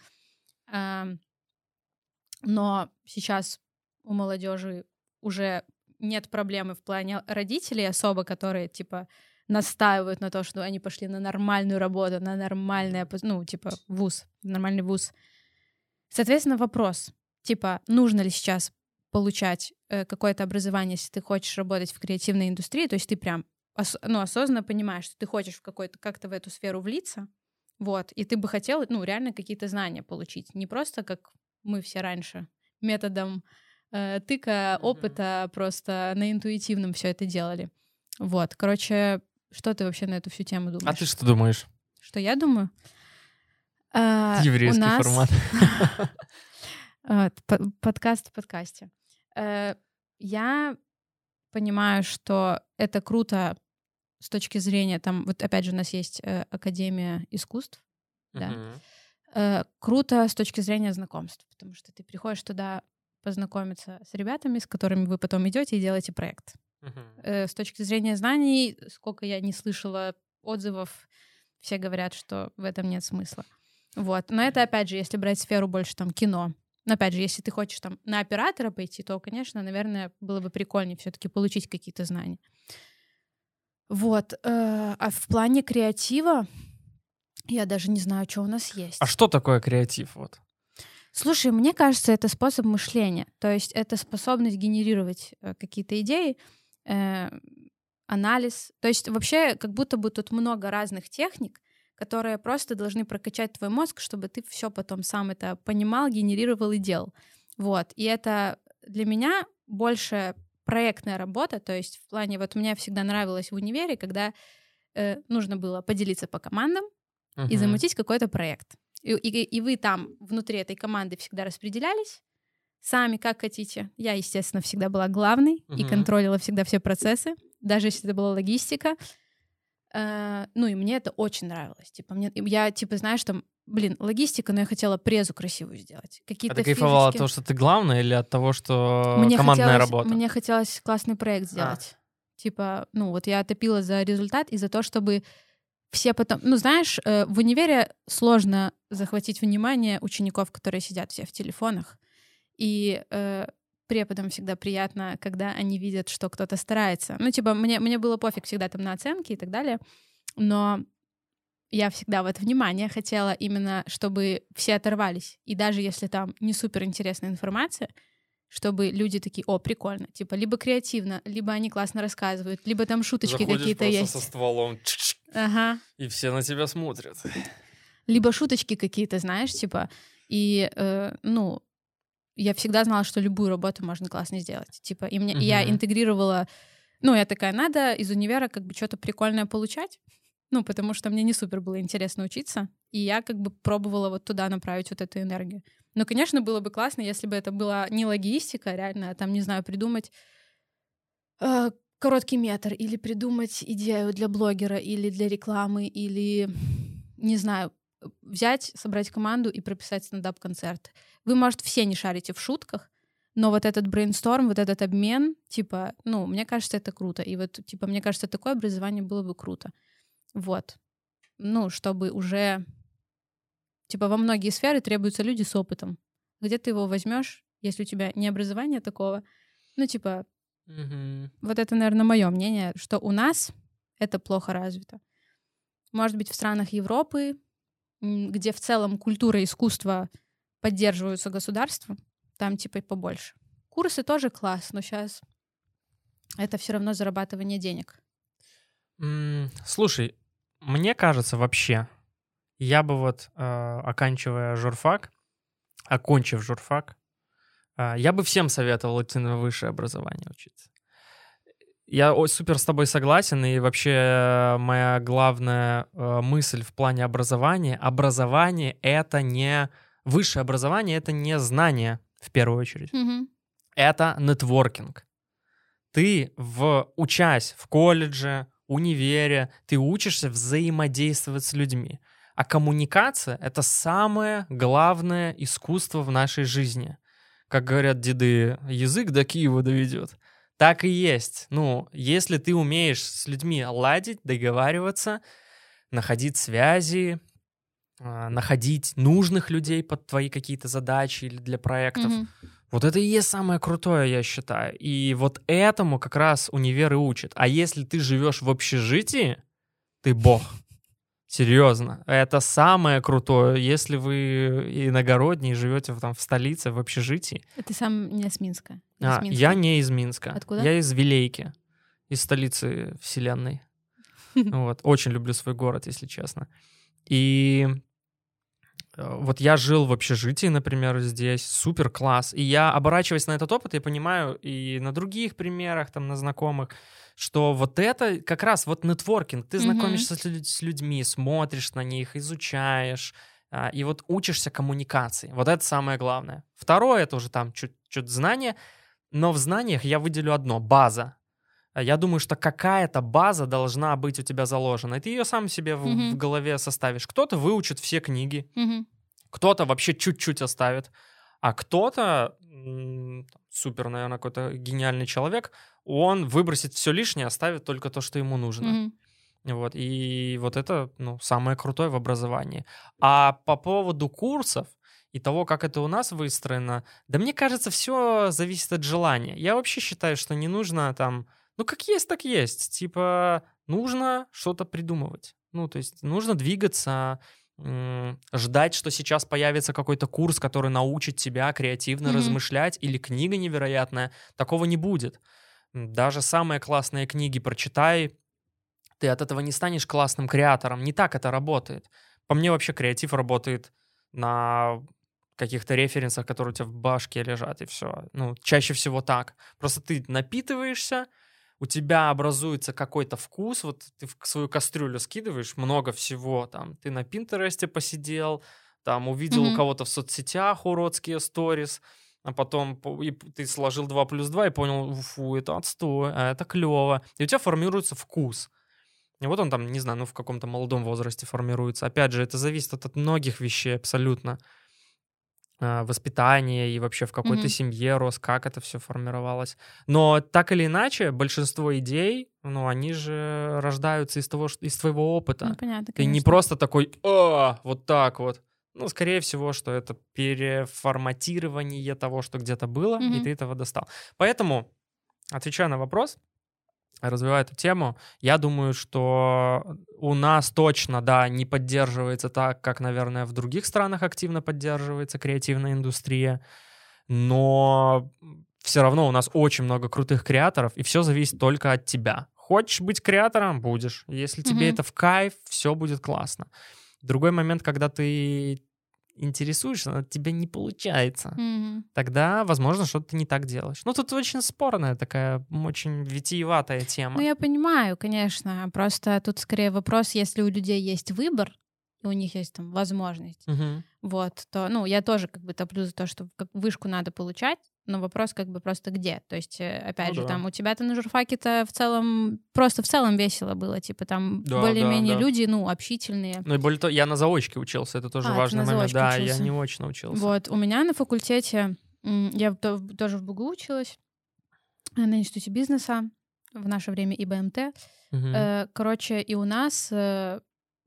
Но сейчас у молодежи уже нет проблемы в плане родителей особо, которые, типа, настаивают на то, что они пошли на нормальную работу, на нормальное, ну, типа, вуз, нормальный вуз. Соответственно, вопрос, типа, нужно ли сейчас получать э, какое-то образование, если ты хочешь работать в креативной индустрии, то есть ты прям ос- ну, осознанно понимаешь, что ты хочешь в какой-то, как-то в эту сферу влиться, вот, и ты бы хотел, ну, реально какие-то знания получить, не просто как мы все раньше, методом э, тыка, опыта, просто на интуитивном все это делали. Вот, короче, что ты вообще на эту всю тему думаешь? А ты что думаешь? Что я думаю? А, Еврейский нас- формат. [laughs] а, подкаст в подкасте. Э, Я понимаю, что это круто с точки зрения, там, вот опять же, у нас есть э, Академия искусств, Да. Э, круто с точки зрения знакомств, потому что ты приходишь туда познакомиться с ребятами, с которыми вы потом идете и делаете проект. Э, С точки зрения знаний, сколько я не слышала отзывов, все говорят, что в этом нет смысла. Вот. Но это, опять же, если брать сферу больше там кино. Но опять же, если ты хочешь там на оператора пойти, то, конечно, наверное, было бы прикольнее все-таки получить какие-то знания. Вот. э, А в плане креатива я даже не знаю, что у нас есть. А что такое креатив? Вот. Слушай, мне кажется, это способ мышления. То есть это способность генерировать э, какие-то идеи, э, анализ. То есть вообще как будто бы тут много разных техник, которые просто должны прокачать твой мозг, чтобы ты все потом сам это понимал, генерировал и делал. Вот. И это для меня больше проектная работа, то есть в плане, вот мне всегда нравилось в универе, когда э, нужно было поделиться по командам uh-huh. и замутить какой-то проект. И, и, и вы там внутри этой команды всегда распределялись, сами как хотите. Я, естественно, всегда была главной uh-huh. и контролила всегда все процессы, даже если это была логистика. Э, ну и мне это очень нравилось. Типа мне, я типа знаешь там, блин, логистика, но я хотела презу красивую сделать. Какие-то. А ты кайфовала от того, что ты главная, или от того, что мне командная хотелось, работа? Мне хотелось классный проект а. сделать. А. Типа, ну вот я топила за результат и за то, чтобы все потом, ну знаешь, э, в универе сложно захватить внимание учеников, которые сидят все в телефонах, и э, преподам всегда приятно, когда они видят, что кто-то старается. Ну, типа, мне, мне было пофиг всегда там на оценки и так далее, но я всегда вот внимание хотела именно, чтобы все оторвались. И даже если там не супер интересная информация, чтобы люди такие, о, прикольно, типа, либо креативно, либо они классно рассказывают, либо там шуточки какие-то есть. со стволом, ага. и все на тебя смотрят. Либо шуточки какие-то, знаешь, типа, и, э, ну, я всегда знала, что любую работу можно классно сделать. Типа, и мне, uh-huh. я интегрировала, ну, я такая, надо из универа как бы что-то прикольное получать, ну, потому что мне не супер было интересно учиться, и я как бы пробовала вот туда направить вот эту энергию. Но, конечно, было бы классно, если бы это была не логистика, реально, а там, не знаю, придумать э, короткий метр или придумать идею для блогера или для рекламы или, не знаю, взять, собрать команду и прописать стендап-концерт. Вы, может, все не шарите в шутках, но вот этот брейнсторм, вот этот обмен, типа, ну, мне кажется, это круто. И вот, типа, мне кажется, такое образование было бы круто. Вот. Ну, чтобы уже... Типа, во многие сферы требуются люди с опытом. Где ты его возьмешь, если у тебя не образование такого? Ну, типа, mm вот это, наверное, мое мнение, что у нас это плохо развито. Может быть, в странах Европы, где в целом культура и искусство поддерживаются государством, там типа и побольше. Курсы тоже класс, но сейчас это все равно зарабатывание денег. Слушай, мне кажется вообще, я бы вот, э, оканчивая журфак, окончив журфак, э, я бы всем советовал идти на высшее образование учиться. Я супер с тобой согласен, и вообще моя главная э, мысль в плане образования, образование — это не высшее образование это не знание в первую очередь. Mm-hmm. Это нетворкинг. Ты, в, учась в колледже, универе, ты учишься взаимодействовать с людьми. А коммуникация — это самое главное искусство в нашей жизни. Как говорят деды, язык до Киева доведет. Так и есть. Ну, если ты умеешь с людьми ладить, договариваться, находить связи, а, находить нужных людей под твои какие-то задачи или для проектов. Mm-hmm. Вот это и есть самое крутое, я считаю. И вот этому как раз универы учат. А если ты живешь в общежитии, ты бог. Серьезно. Это самое крутое, если вы иногородний, живете там в столице, в общежитии. Ты сам не из Минска? Не а, из Минска. Я не из Минска. Откуда? Я из Вилейки, из столицы вселенной. [laughs] Вот. Очень люблю свой город, если честно. И Э, вот я жил в общежитии, например, здесь, супер класс. И я, оборачиваясь на этот опыт, я понимаю и на других примерах, там, на знакомых, что вот это как раз вот нетворкинг. Ты знакомишься mm-hmm. с, людьми, смотришь на них, изучаешь, а, и вот учишься коммуникации. Вот это самое главное. Второе, это уже там чуть-чуть знания, но в знаниях я выделю одно — база. Я думаю, что какая-то база должна быть у тебя заложена. И ты ее сам себе в, mm-hmm. в голове составишь. Кто-то выучит все книги, mm-hmm. кто-то вообще чуть-чуть оставит, а кто-то супер, наверное, какой-то гениальный человек, он выбросит все лишнее, оставит только то, что ему нужно. Mm-hmm. Вот, и вот это, ну, самое крутое в образовании. А по поводу курсов и того, как это у нас выстроено, да мне кажется, все зависит от желания. Я вообще считаю, что не нужно там ну, как есть, так есть. Типа, нужно что-то придумывать. Ну, то есть нужно двигаться, ждать, что сейчас появится какой-то курс, который научит тебя креативно Мгм. размышлять, или книга невероятная. Такого не будет. Даже самые классные книги прочитай, ты от этого не станешь классным креатором. Не так это работает. По мне вообще креатив работает на каких-то референсах, которые у тебя в башке лежат, и все. Ну, чаще всего так. Просто ты напитываешься, у тебя образуется какой-то вкус, вот ты в свою кастрюлю скидываешь много всего, там, ты на Пинтересте посидел, там, увидел у Мгм. кого-то в соцсетях уродские сторис, а потом по- и ты сложил 2 плюс 2 и понял, фу, это отстой, а это клево. И у тебя формируется вкус. И вот он там, не знаю, ну в каком-то молодом возрасте формируется. Опять же, это зависит от, от многих вещей абсолютно. А, Воспитание и вообще в какой-то Мгм. семье рос, как это все формировалось. Но так или иначе, большинство идей, ну, они же рождаются из того, что, из твоего опыта. Ну, понятно, Ты не просто такой, а, вот так вот. Ну, скорее всего, что это переформатирование того, что где-то было, и Мгм. ты этого достал. Поэтому, отвечая на вопрос, развивая эту тему, я думаю, что у нас точно, да, не поддерживается так, как, наверное, в других странах активно поддерживается креативная индустрия, но все равно у нас очень много крутых креаторов, и все зависит только от тебя. Хочешь быть креатором — будешь. Если тебе Мгм. это в кайф, все будет классно. Другой момент, когда ты интересуешься, но тебе не получается Мгм. тогда, возможно, что-то ты не так делаешь. Ну, тут очень спорная такая, очень витиеватая тема. Ну, я понимаю, конечно. Просто тут скорее вопрос, если у людей есть выбор, и у них есть там возможность, Мгм. вот, то, ну, я тоже как бы топлю за то, что вышку надо получать, но вопрос как бы просто где. То есть, э, опять Ну же, да. там у тебя-то на журфаке-то в целом, просто в целом весело было, типа там Да, более-менее да, да. люди, ну, общительные. Ну и более того, я на заочке учился, это тоже А, важный момент. заочке Да, я учился. не очно учился. Вот, у меня на факультете, я тоже в БГУ училась, э, на институте бизнеса, в наше время ИБМТ. Э, Короче, и у нас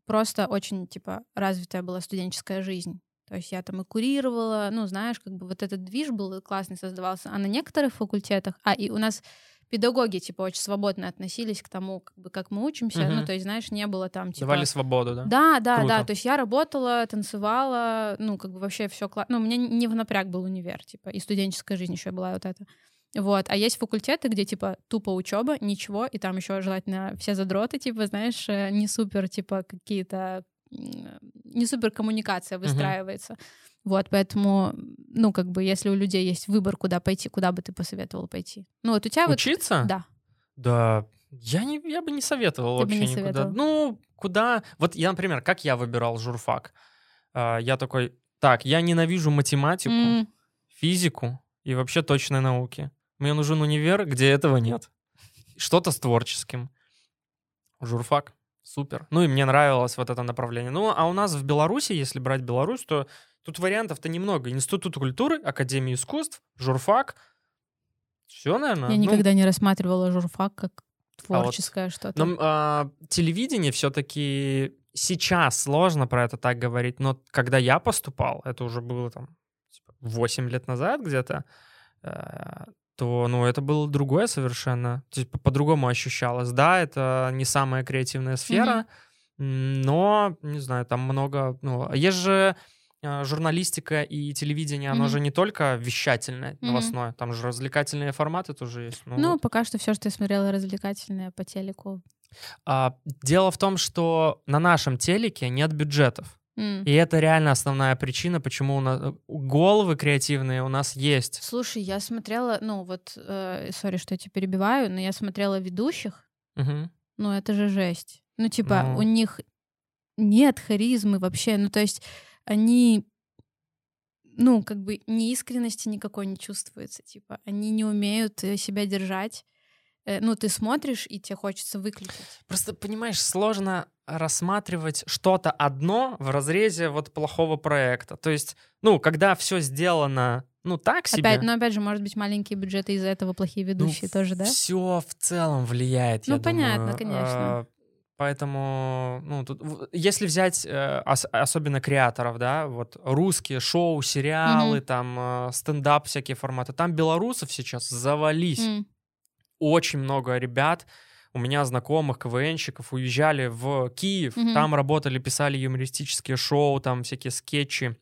просто очень, типа, развитая была студенческая жизнь. То есть я там и курировала, ну, знаешь, как бы вот этот движ был классный создавался. А на некоторых факультетах... А, и у нас педагоги, типа, очень свободно относились к тому, как бы, как мы учимся. Мгм. Ну, то есть, знаешь, не было там, типа... Давали свободу, да? Да, да, Круто. да. То есть я работала, танцевала, ну, как бы вообще все классно. Ну, у меня не в напряг был универ, типа, и студенческая жизнь еще была вот эта. Вот. А есть факультеты, где, типа, тупо учеба, ничего, и там еще желательно все задроты, типа, знаешь, э, не супер, типа, какие-то не супер коммуникация выстраивается. Вот, поэтому, ну, как бы, если у людей есть выбор, куда пойти, куда бы ты посоветовал пойти? Ну, вот у тебя Учиться? вот... Да. Да. Я, не, я бы не советовал Ты вообще не никуда. советовал? Ну, куда... Вот я, например, как я выбирал журфак? А, Я такой, так, я ненавижу математику, М, физику и вообще точные науки. Мне нужен универ, где этого нет. Что-то с творческим. Журфак. Супер. Ну и мне нравилось вот это направление. Ну, а у нас в Беларуси, если брать Беларусь, то тут вариантов-то немного. Институт культуры, Академия искусств, журфак. Все, наверное. Я никогда не рассматривала журфак как творческое что-то. Но а, телевидение все-таки сейчас сложно про это так говорить, но когда я поступал, это уже было там типа, 8 лет назад где-то, э, то, ну, это было другое совершенно. То есть по- по-другому ощущалось. Да, это не самая креативная сфера, м, но, не знаю, там много... Ну, есть же э, журналистика и телевидение, оно Мгм. же не только вещательное, новостное, там же развлекательные форматы тоже есть. Ну, Ну, вот. пока что все, что я смотрела развлекательное по телеку. А, дело в том, что на нашем телеке нет бюджетов. И это реально основная причина, почему у нас э, головы креативные у нас есть. Слушай, я смотрела, ну вот, э, сори, что я тебя перебиваю, но я смотрела ведущих, Мгм. ну это же жесть. Ну типа Ну. у них нет харизмы вообще, ну то есть они, ну как бы неискренности никакой не чувствуется, типа они не умеют э, себя держать. Э, Ну ты смотришь и тебе хочется выключить. Просто, понимаешь, сложно рассматривать что-то одно в разрезе вот плохого проекта. То есть, ну, когда все сделано, ну, так себе. Опять, но опять же, может быть, маленькие бюджеты из-за этого плохие ведущие тоже, да? Все в целом влияет, Ну, понятно, думаю. конечно. А, Поэтому, ну, тут, если взять э, ос- особенно креаторов, да, вот русские шоу, сериалы, Мгм. там э, стендап, всякие форматы, там белорусов сейчас завались. М. Очень много ребят, у меня знакомых КВНщиков уезжали в Киев, Мгм. там работали, писали юмористические шоу, там всякие скетчи,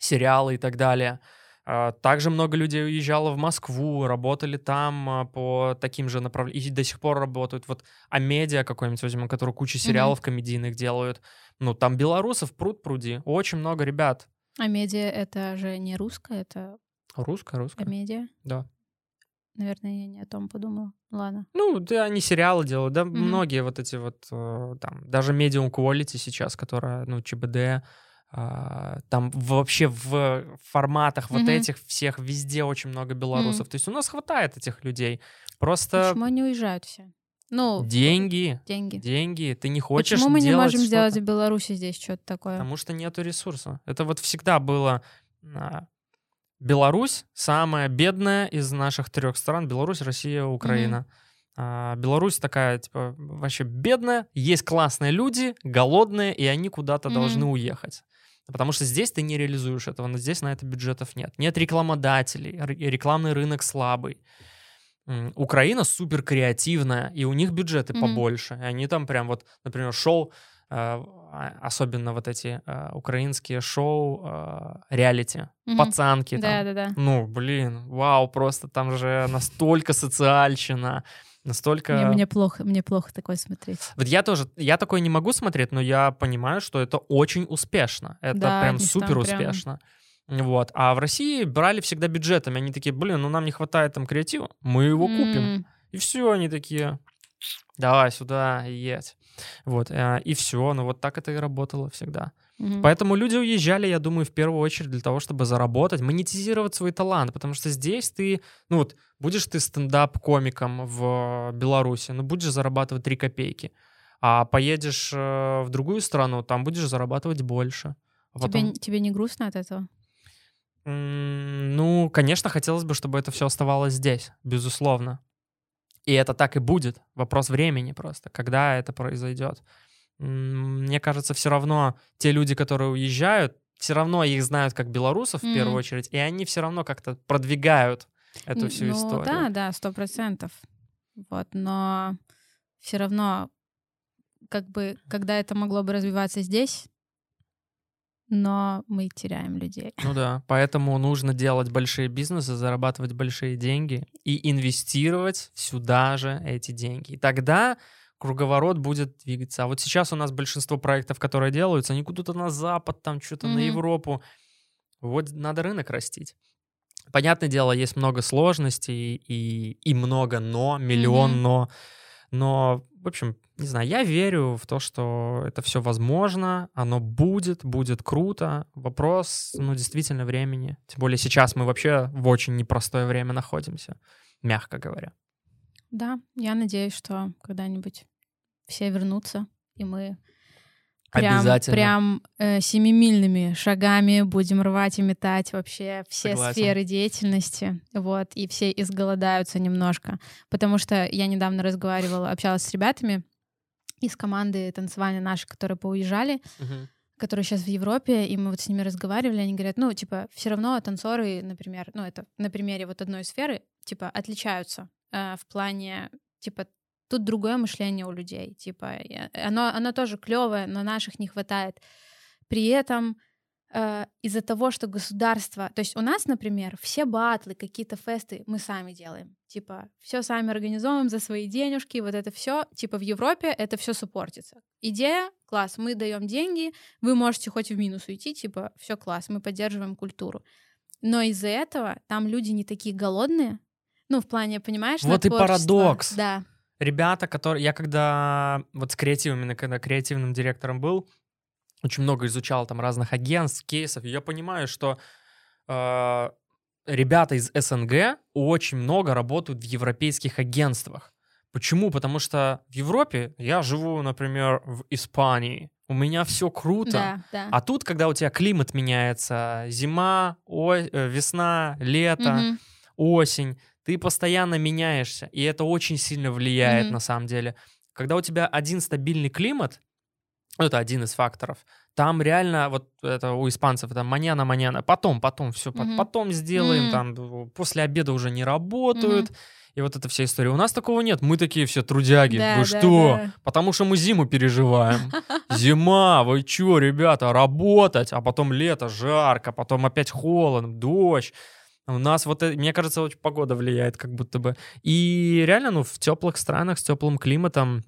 сериалы и так далее. А, Также много людей уезжало в Москву, работали там а, по таким же направлениям, и до сих пор работают. Вот Амедиа какой-нибудь возьмем, который кучу сериалов комедийных делают. Ну, там белорусов пруд пруди, очень много ребят. А медиа — это же не русское, это Русская, русская, комедия. да. Наверное, я не о том подумала. Ладно. Ну, да, они сериалы делают, да, Мгм. многие вот эти вот, э, там, даже Medium Quality сейчас, которая, ну, ЧБД, а, там вообще в форматах вот Мгм. этих всех везде очень много белорусов. То есть у нас хватает этих людей. Просто Почему они уезжают все? Ну, деньги, деньги. деньги. Ты не хочешь Почему мы не можем сделать в Беларуси здесь что-то такое? Потому что нету ресурса. Это вот всегда было... Беларусь самая бедная из наших трех стран. Беларусь, Россия, Украина. А, Беларусь такая, типа, вообще бедная. Есть классные люди, голодные, и они куда-то Мгм. должны уехать. Потому что здесь ты не реализуешь этого, но здесь на это бюджетов нет. Нет рекламодателей, рекламный рынок слабый. Украина супер креативная, и у них бюджеты Мгм. побольше. И они там прям вот, например, шоу, а, особенно вот эти э, украинские шоу, э, реалити, Мгм. пацанки там. Да-да-да. Ну, блин, вау, просто там же настолько социальщина, настолько... Мне, мне плохо, мне плохо такое смотреть. Вот я тоже, я такое не могу смотреть, но я понимаю, что это очень успешно. Это Да, прям супер прям- успешно. Вот. А в России брали всегда бюджетами. Они такие, блин, ну нам не хватает там креатива, мы его купим. М, И все, они такие, давай сюда, едь. Вот, э, и все, ну вот так это и работало всегда. мгм. Поэтому люди уезжали, я думаю, в первую очередь для того, чтобы заработать, монетизировать свой талант, потому что здесь ты, ну вот, будешь ты стендап-комиком в Беларуси, ну будешь зарабатывать 3 копейки, а поедешь э, в другую страну, там будешь зарабатывать больше. А тебе, потом, тебе не грустно от этого? ну, конечно, хотелось бы, чтобы это все оставалось здесь, безусловно. И это так и будет. Вопрос времени просто, когда это произойдет. Мне кажется, все равно те люди, которые уезжают, все равно их знают как белорусов в первую очередь, и они все равно как-то продвигают эту всю ну, историю. да, да, сто процентов. Вот, но все равно, как бы, когда это могло бы развиваться здесь, но мы теряем людей. Ну да, поэтому нужно делать большие бизнесы, зарабатывать большие деньги и инвестировать сюда же эти деньги. И тогда круговорот будет двигаться. А вот сейчас у нас большинство проектов, которые делаются, они куда-то на Запад, там что-то на Мгм. Европу. Вот надо рынок растить. Понятное дело, есть много сложностей и, и много но, миллион Мгм. но. Но, в общем, не знаю, я верю в то, что это все возможно, оно будет, будет круто. Вопрос, ну, действительно, времени. Тем более сейчас мы вообще в очень непростое время находимся, мягко говоря. Да, я надеюсь, что когда-нибудь все вернутся, и мы прям, Обязательно. прям э, семимильными шагами будем рвать и метать вообще все Согласен. сферы деятельности, вот, и все изголодаются немножко, потому что я недавно разговаривала, общалась с ребятами из команды танцевальной нашей, которые поуезжали, Мгм. которые сейчас в Европе, и мы вот с ними разговаривали, они говорят, ну, типа, все равно танцоры, например, ну, это на примере вот одной сферы, типа, отличаются э, в плане, типа, тут другое мышление у людей, типа, оно, оно тоже клевое, но наших не хватает. При этом э, из-за того, что государство, то есть у нас, например, все батлы, какие-то фесты мы сами делаем, типа, все сами организовываем за свои денежки, вот это все, типа, в Европе это все суппортится. Идея, класс, мы даем деньги, вы можете хоть в минус уйти, типа, все класс, мы поддерживаем культуру. Но из-за этого там люди не такие голодные, ну, в плане, понимаешь, Вот и творчество. парадокс. Да. Ребята, которые... Я когда вот с креативом, именно когда креативным директором был, очень много изучал там разных агентств, кейсов, и я понимаю, что э, ребята из СНГ очень много работают в европейских агентствах. Почему? Потому что в Европе я живу, например, в Испании. У меня все круто. Да, да. А тут, когда у тебя климат меняется, зима, о- э, весна, лето, Мгм. осень, ты постоянно меняешься, и это очень сильно влияет Мгм. на самом деле. Когда у тебя один стабильный климат, ну, это один из факторов, там реально вот это у испанцев это маньяна маньяна потом потом все Мгм. потом сделаем М. там после обеда уже не работают и вот эта вся история у нас такого нет мы такие все трудяги Да, вы да, что да. потому что мы зиму переживаем [laughs] зима вы чё ребята работать а потом лето жарко потом опять холодно дождь у нас вот, э- мне кажется, очень погода влияет как будто бы. И реально, ну, в теплых странах с теплым климатом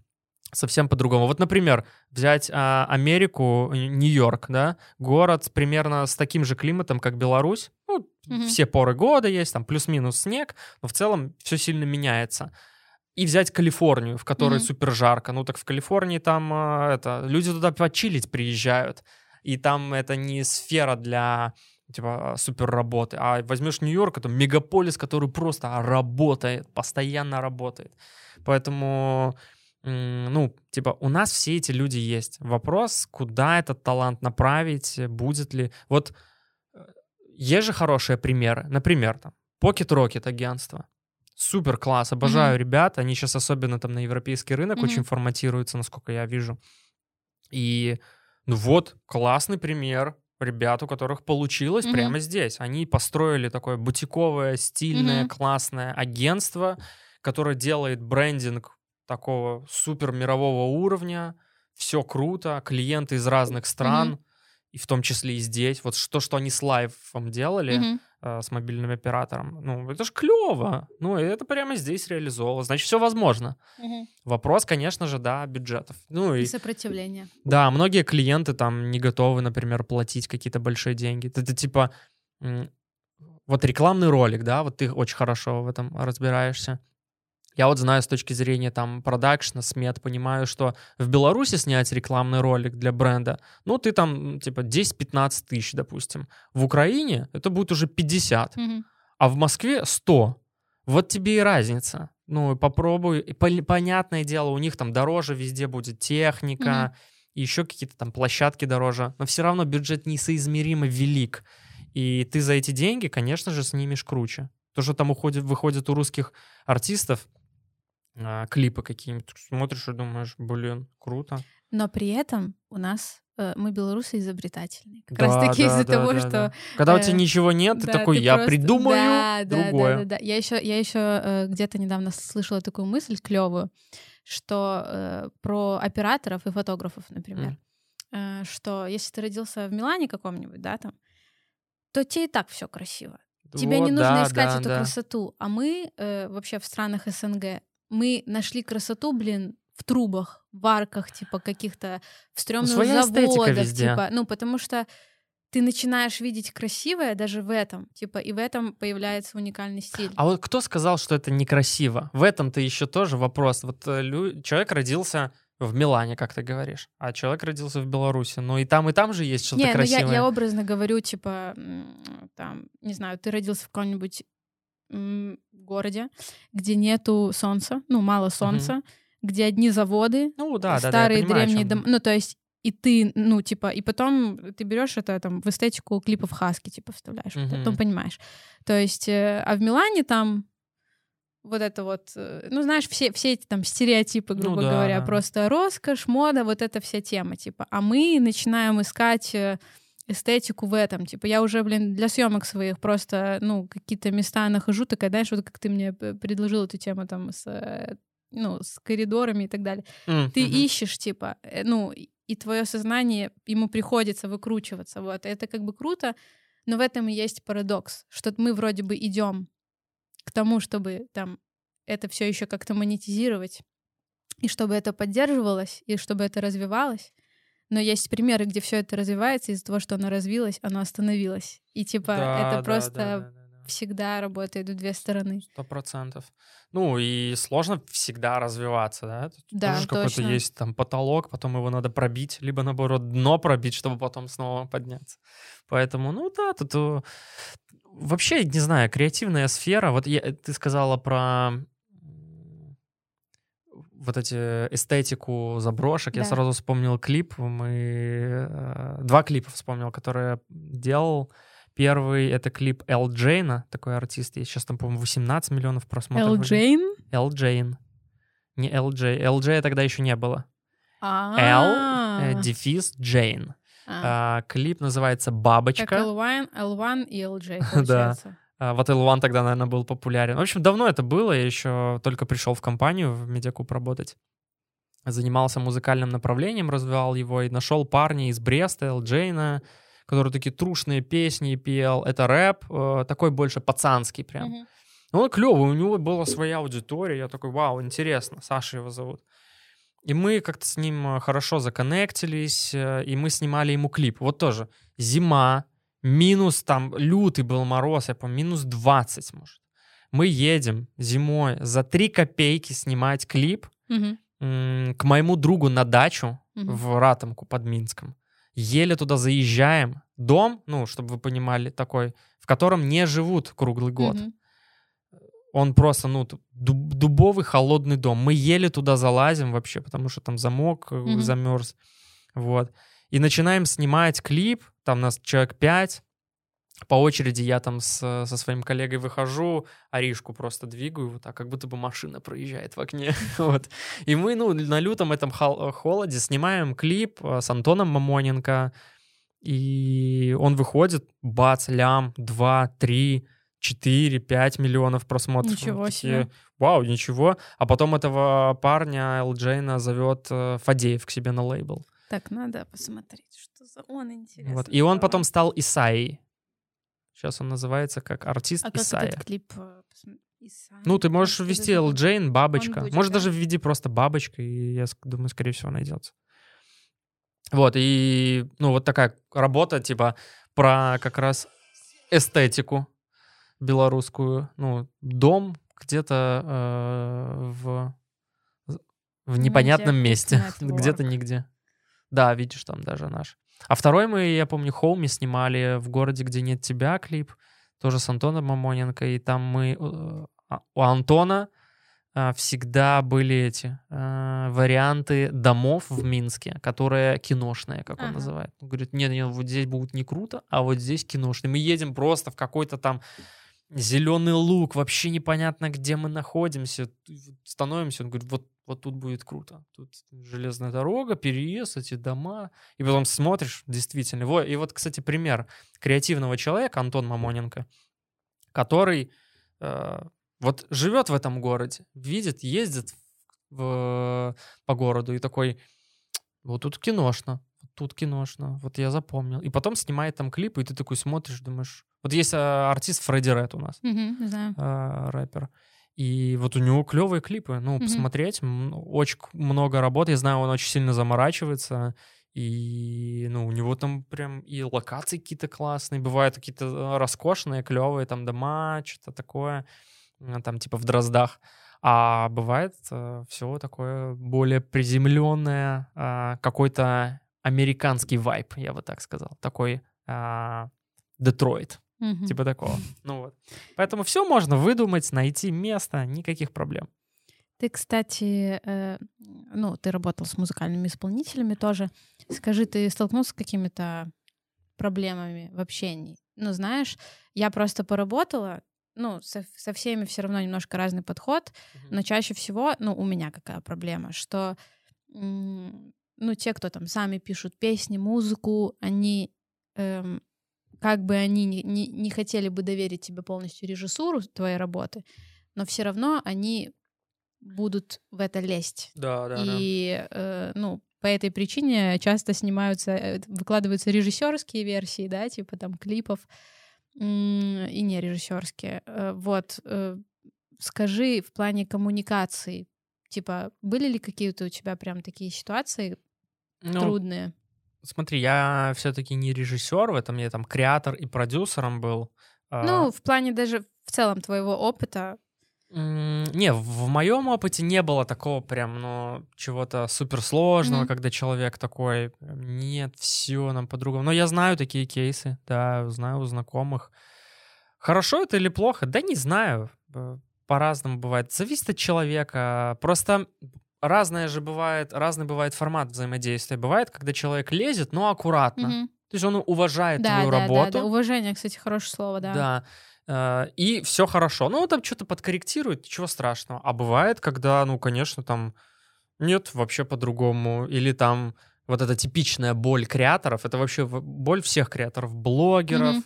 совсем по-другому. Вот, например, взять а, Америку, Н- Нью-Йорк, да, город примерно с таким же климатом, как Беларусь. Ну, Мгм. все поры года есть, там плюс-минус снег, но в целом все сильно меняется. И взять Калифорнию, в которой Мгм. супер жарко. Ну, так в Калифорнии там а, это люди туда почилить приезжают. И там это не сфера для типа супер работы. А возьмешь Нью-Йорк, это мегаполис, который просто работает, постоянно работает. Поэтому, ну, типа, у нас все эти люди есть. Вопрос, куда этот талант направить, будет ли... Вот э, есть же хорошие примеры. Например, там, Pocket Rocket агентство. Супер класс, обожаю ребят. Они сейчас особенно там на европейский рынок Мгм. очень форматируются, насколько я вижу. И ну вот, классный пример ребят, у которых получилось Мгм. прямо здесь. Они построили такое бутиковое, стильное, Мгм. классное агентство, которое делает брендинг такого супер мирового уровня. Все круто, клиенты из разных стран, и в том числе и здесь. Вот то, что они с лайфом делали, Мгм. Э, с мобильным оператором, ну, это ж клево. Ну, это прямо здесь реализовывалось. Значит, все возможно. Мгм. Вопрос, конечно же, да, бюджетов. Ну, И и сопротивление. да, многие клиенты там не готовы, например, платить какие-то большие деньги. Это, типа м, вот рекламный ролик, да, вот ты очень хорошо в этом разбираешься. Я вот знаю с точки зрения там продакшна, смет, понимаю, что в Беларуси снять рекламный ролик для бренда, ну, ты там, типа, 10-15 тысяч, допустим. В Украине это будет уже 50 Мгм. а в Москве 100. Вот тебе и разница. Ну, попробуй. И пон- понятное дело, у них там дороже везде будет техника, Мгм. и еще какие-то там площадки дороже. Но все равно бюджет несоизмеримо велик. И ты за эти деньги, конечно же, снимешь круче. То, что там уходит, выходит у русских артистов, а, клипы какие-нибудь, ты смотришь и думаешь, блин, круто. Но при этом у нас э, мы белорусы изобретательные. Как Да, раз таки да, из-за да, того, да, что да. Когда у э, тебя ничего нет, ты Да, такой, ты я просто- придумаю Да, да, другое. Да, да, да. Я еще, я еще э, где-то недавно слышала такую мысль клевую, что э, про операторов и фотографов, например, э, что если ты родился в Милане каком-нибудь, да, там, то тебе и так все красиво. Тебе Вот, не нужно да, искать да, эту да. красоту. А мы э, вообще в странах СНГ, мы нашли красоту, блин, в трубах, в арках, типа каких-то в стрёмных Ну, своя эстетика заводах, везде. типа, ну потому что ты начинаешь видеть красивое даже в этом, типа, и в этом появляется уникальный стиль. А вот кто сказал, что это некрасиво? В этом-то еще тоже вопрос. Вот э, лю- человек родился в Милане, как ты говоришь, а человек родился в Беларуси. Ну и там, и там же есть что-то Не, ну я, красивое. я образно говорю, типа, там, не знаю, ты родился в каком-нибудь городе, где нету солнца, ну, мало солнца, где одни заводы, Ну да, да, да, старые понимаю, древние дома. Ну, то есть, и ты, ну, типа, и потом ты берешь это там в эстетику клипов Хаски, типа, вставляешь, Мгм. потом понимаешь. То есть, э, а в Милане там вот это вот, э, ну, знаешь, все, все эти там стереотипы, Ну грубо да, говоря, да. просто роскошь, мода, вот эта вся тема, типа. А мы начинаем искать э, эстетику в этом. Типа, я уже, блин, для съемок своих просто, ну, какие-то места нахожу, такая, знаешь, вот как ты мне п- предложил эту тему там с, э, ну, с коридорами и так далее. М, Ты ищешь, типа, э, ну, и- и твое сознание, ему приходится выкручиваться, вот. Это как бы круто, но в этом и есть парадокс, что мы вроде бы идем к тому, чтобы там это все еще как-то монетизировать, и чтобы это поддерживалось, и чтобы это развивалось. Но есть примеры, где все это развивается, из-за того, что оно развилось, оно остановилось. И типа Да, это да, просто да, да, да, да. всегда работает в две стороны. Сто процентов. Ну и сложно всегда развиваться, да? Тут Да, тоже какой-то есть там потолок, потом его надо пробить, либо наоборот дно пробить, чтобы потом снова подняться. Поэтому, ну да, тут э, вообще не знаю, креативная сфера. Вот я- ты сказала про вот эти эстетику заброшек. Я Да. сразу вспомнил клип. Мы э, два клипа вспомнил, которые я делал. Первый это клип Эл Джейна, такой артист. Есть сейчас там, по-моему, 18 миллионов просмотров. Эл. Джейн? Эл Джейн. Не Эл Джей. Эл Джей тогда еще не было. А. Эл, э, дефис, Джейн. А, А, клип называется «Бабочка». Как L1, L1 и LJ, [laughs] получается. А, Вот L1 тогда, наверное, был популярен. В общем, давно это было, я еще только пришел в компанию в Медиакуб работать. Занимался музыкальным направлением, развивал его и нашел парня из Бреста, Элджейна, который такие трушные песни пел. Это рэп, э, такой больше пацанский прям. Ну, он клевый, у него была своя аудитория. Я такой, вау, интересно, Саша его зовут. И мы как-то с ним э, хорошо законнектились, э, и мы снимали ему клип. Вот тоже зима, минус там, лютый был мороз, я помню, минус 20, может. Мы едем зимой за 3 копейки снимать клип м, к моему другу на дачу Мгм. в Ратомку под Минском. Еле туда заезжаем. Дом, ну, чтобы вы понимали, такой, в котором не живут круглый год. Мгм. Он просто, ну, дуб- дубовый холодный дом. Мы еле туда залазим вообще, потому что там замок Мгм. замерз. Вот. И начинаем снимать клип. Там нас человек пять. По очереди я там с- со своим коллегой выхожу, Аришку просто двигаю вот так, как будто бы машина проезжает в окне. [laughs] вот. И мы, ну, на лютом этом хол- холоде снимаем клип э, с Антоном Мамоненко. И он выходит, бац, лям, два, три, четыре, пять миллионов просмотров. Ничего себе. Вау, ничего. А потом этого парня Элджейна зовет э, Фадеев к себе на лейбл. Так, надо посмотреть, что за он интересно. Вот. И он потом стал Исаей. Сейчас он называется как артист А как Исайя. этот клип? э, Исайя? Ну, ты можешь Как ввести зовут? Элджейн, бабочка. будет, Может, да? даже введи просто бабочка, и я думаю, скорее всего, найдется. Вот, и, ну, вот такая работа, типа, про как раз эстетику белорусскую. Ну, дом где-то э, в, в непонятном Media месте. [laughs] Где-то нигде. Да, видишь, там даже наш. А второй мы, я помню, Хоуми снимали в городе, где нет тебя, клип. Тоже с Антоном Мамоненко. И там мы... э, а, У Антона а, всегда были эти а, варианты домов в Минске, которые киношные, как он Ага. называет. Он говорит, нет, нет, вот здесь будет не круто, а вот здесь киношные. Мы едем просто в какой-то там зеленый луг, вообще непонятно, где мы находимся, становимся, он говорит, вот, вот тут будет круто, тут железная дорога, переезд, эти дома, и потом смотришь, действительно, во, и вот, кстати, пример креативного человека, Антон Мамоненко, который э, вот живет в этом городе, видит, ездит в- по городу и такой, вот тут киношно, тут киношно, вот я запомнил. И потом снимает там клипы, и ты такой смотришь, думаешь... Вот есть э, артист Фредди Ред у нас, Мгм, знаю. э, рэпер. И вот у него клевые клипы. Ну, Мгм. посмотреть, очень много работы. Я знаю, он очень сильно заморачивается. И, ну, у него там прям и локации какие-то классные. Бывают какие-то э, роскошные, клевые там дома, что-то такое. э, Там типа в Дроздах. А бывает все такое более приземленное, а, какой-то американский вайб, я бы так сказал. Такой а, Детройт. Мгм. Типа такого. [laughs] Ну вот. Поэтому все можно выдумать, найти место, никаких проблем. Ты, кстати, э, ну, ты работал с музыкальными исполнителями тоже. Скажи, ты столкнулся с какими-то проблемами в общении? Ну, знаешь, я просто поработала, ну, со, со всеми все равно немножко разный подход, но чаще всего, ну, у меня какая проблема, что, м, ну, те, кто там сами пишут песни, музыку, они, эм, как бы они не, не, не хотели бы доверить тебе полностью режиссуру твоей работы, но все равно они будут в это лезть. Да, да, И, э, ну, по этой причине часто снимаются, э, выкладываются режиссерские версии, да, типа там клипов, и не режиссерские. Э, Вот. э, Скажи в плане коммуникации, типа, были ли какие-то у тебя прям такие ситуации Ну, трудные? смотри, я все-таки не режиссер в этом, я там креатор и продюсером был. А, Ну, в плане даже в целом твоего опыта. Не, в моем опыте не было такого прям, ну, чего-то суперсложного, Мгм. когда человек такой, нет, все нам по-другому. Но я знаю такие кейсы, да, знаю у знакомых. Хорошо это или плохо? Да не знаю. Б- По-разному бывает. Зависит от человека. Просто разное же бывает, разный бывает формат взаимодействия. Бывает, когда человек лезет, но аккуратно. Мгм. То есть он уважает Да, твою да, работу. да, да. Уважение, кстати, хорошее слово, да. Да. Э, И все хорошо. Ну, там что-то подкорректирует, ничего страшного. А бывает, когда, ну, конечно, там нет, вообще по-другому. Или там вот эта типичная боль креаторов, это вообще боль всех креаторов, блогеров, Мгм.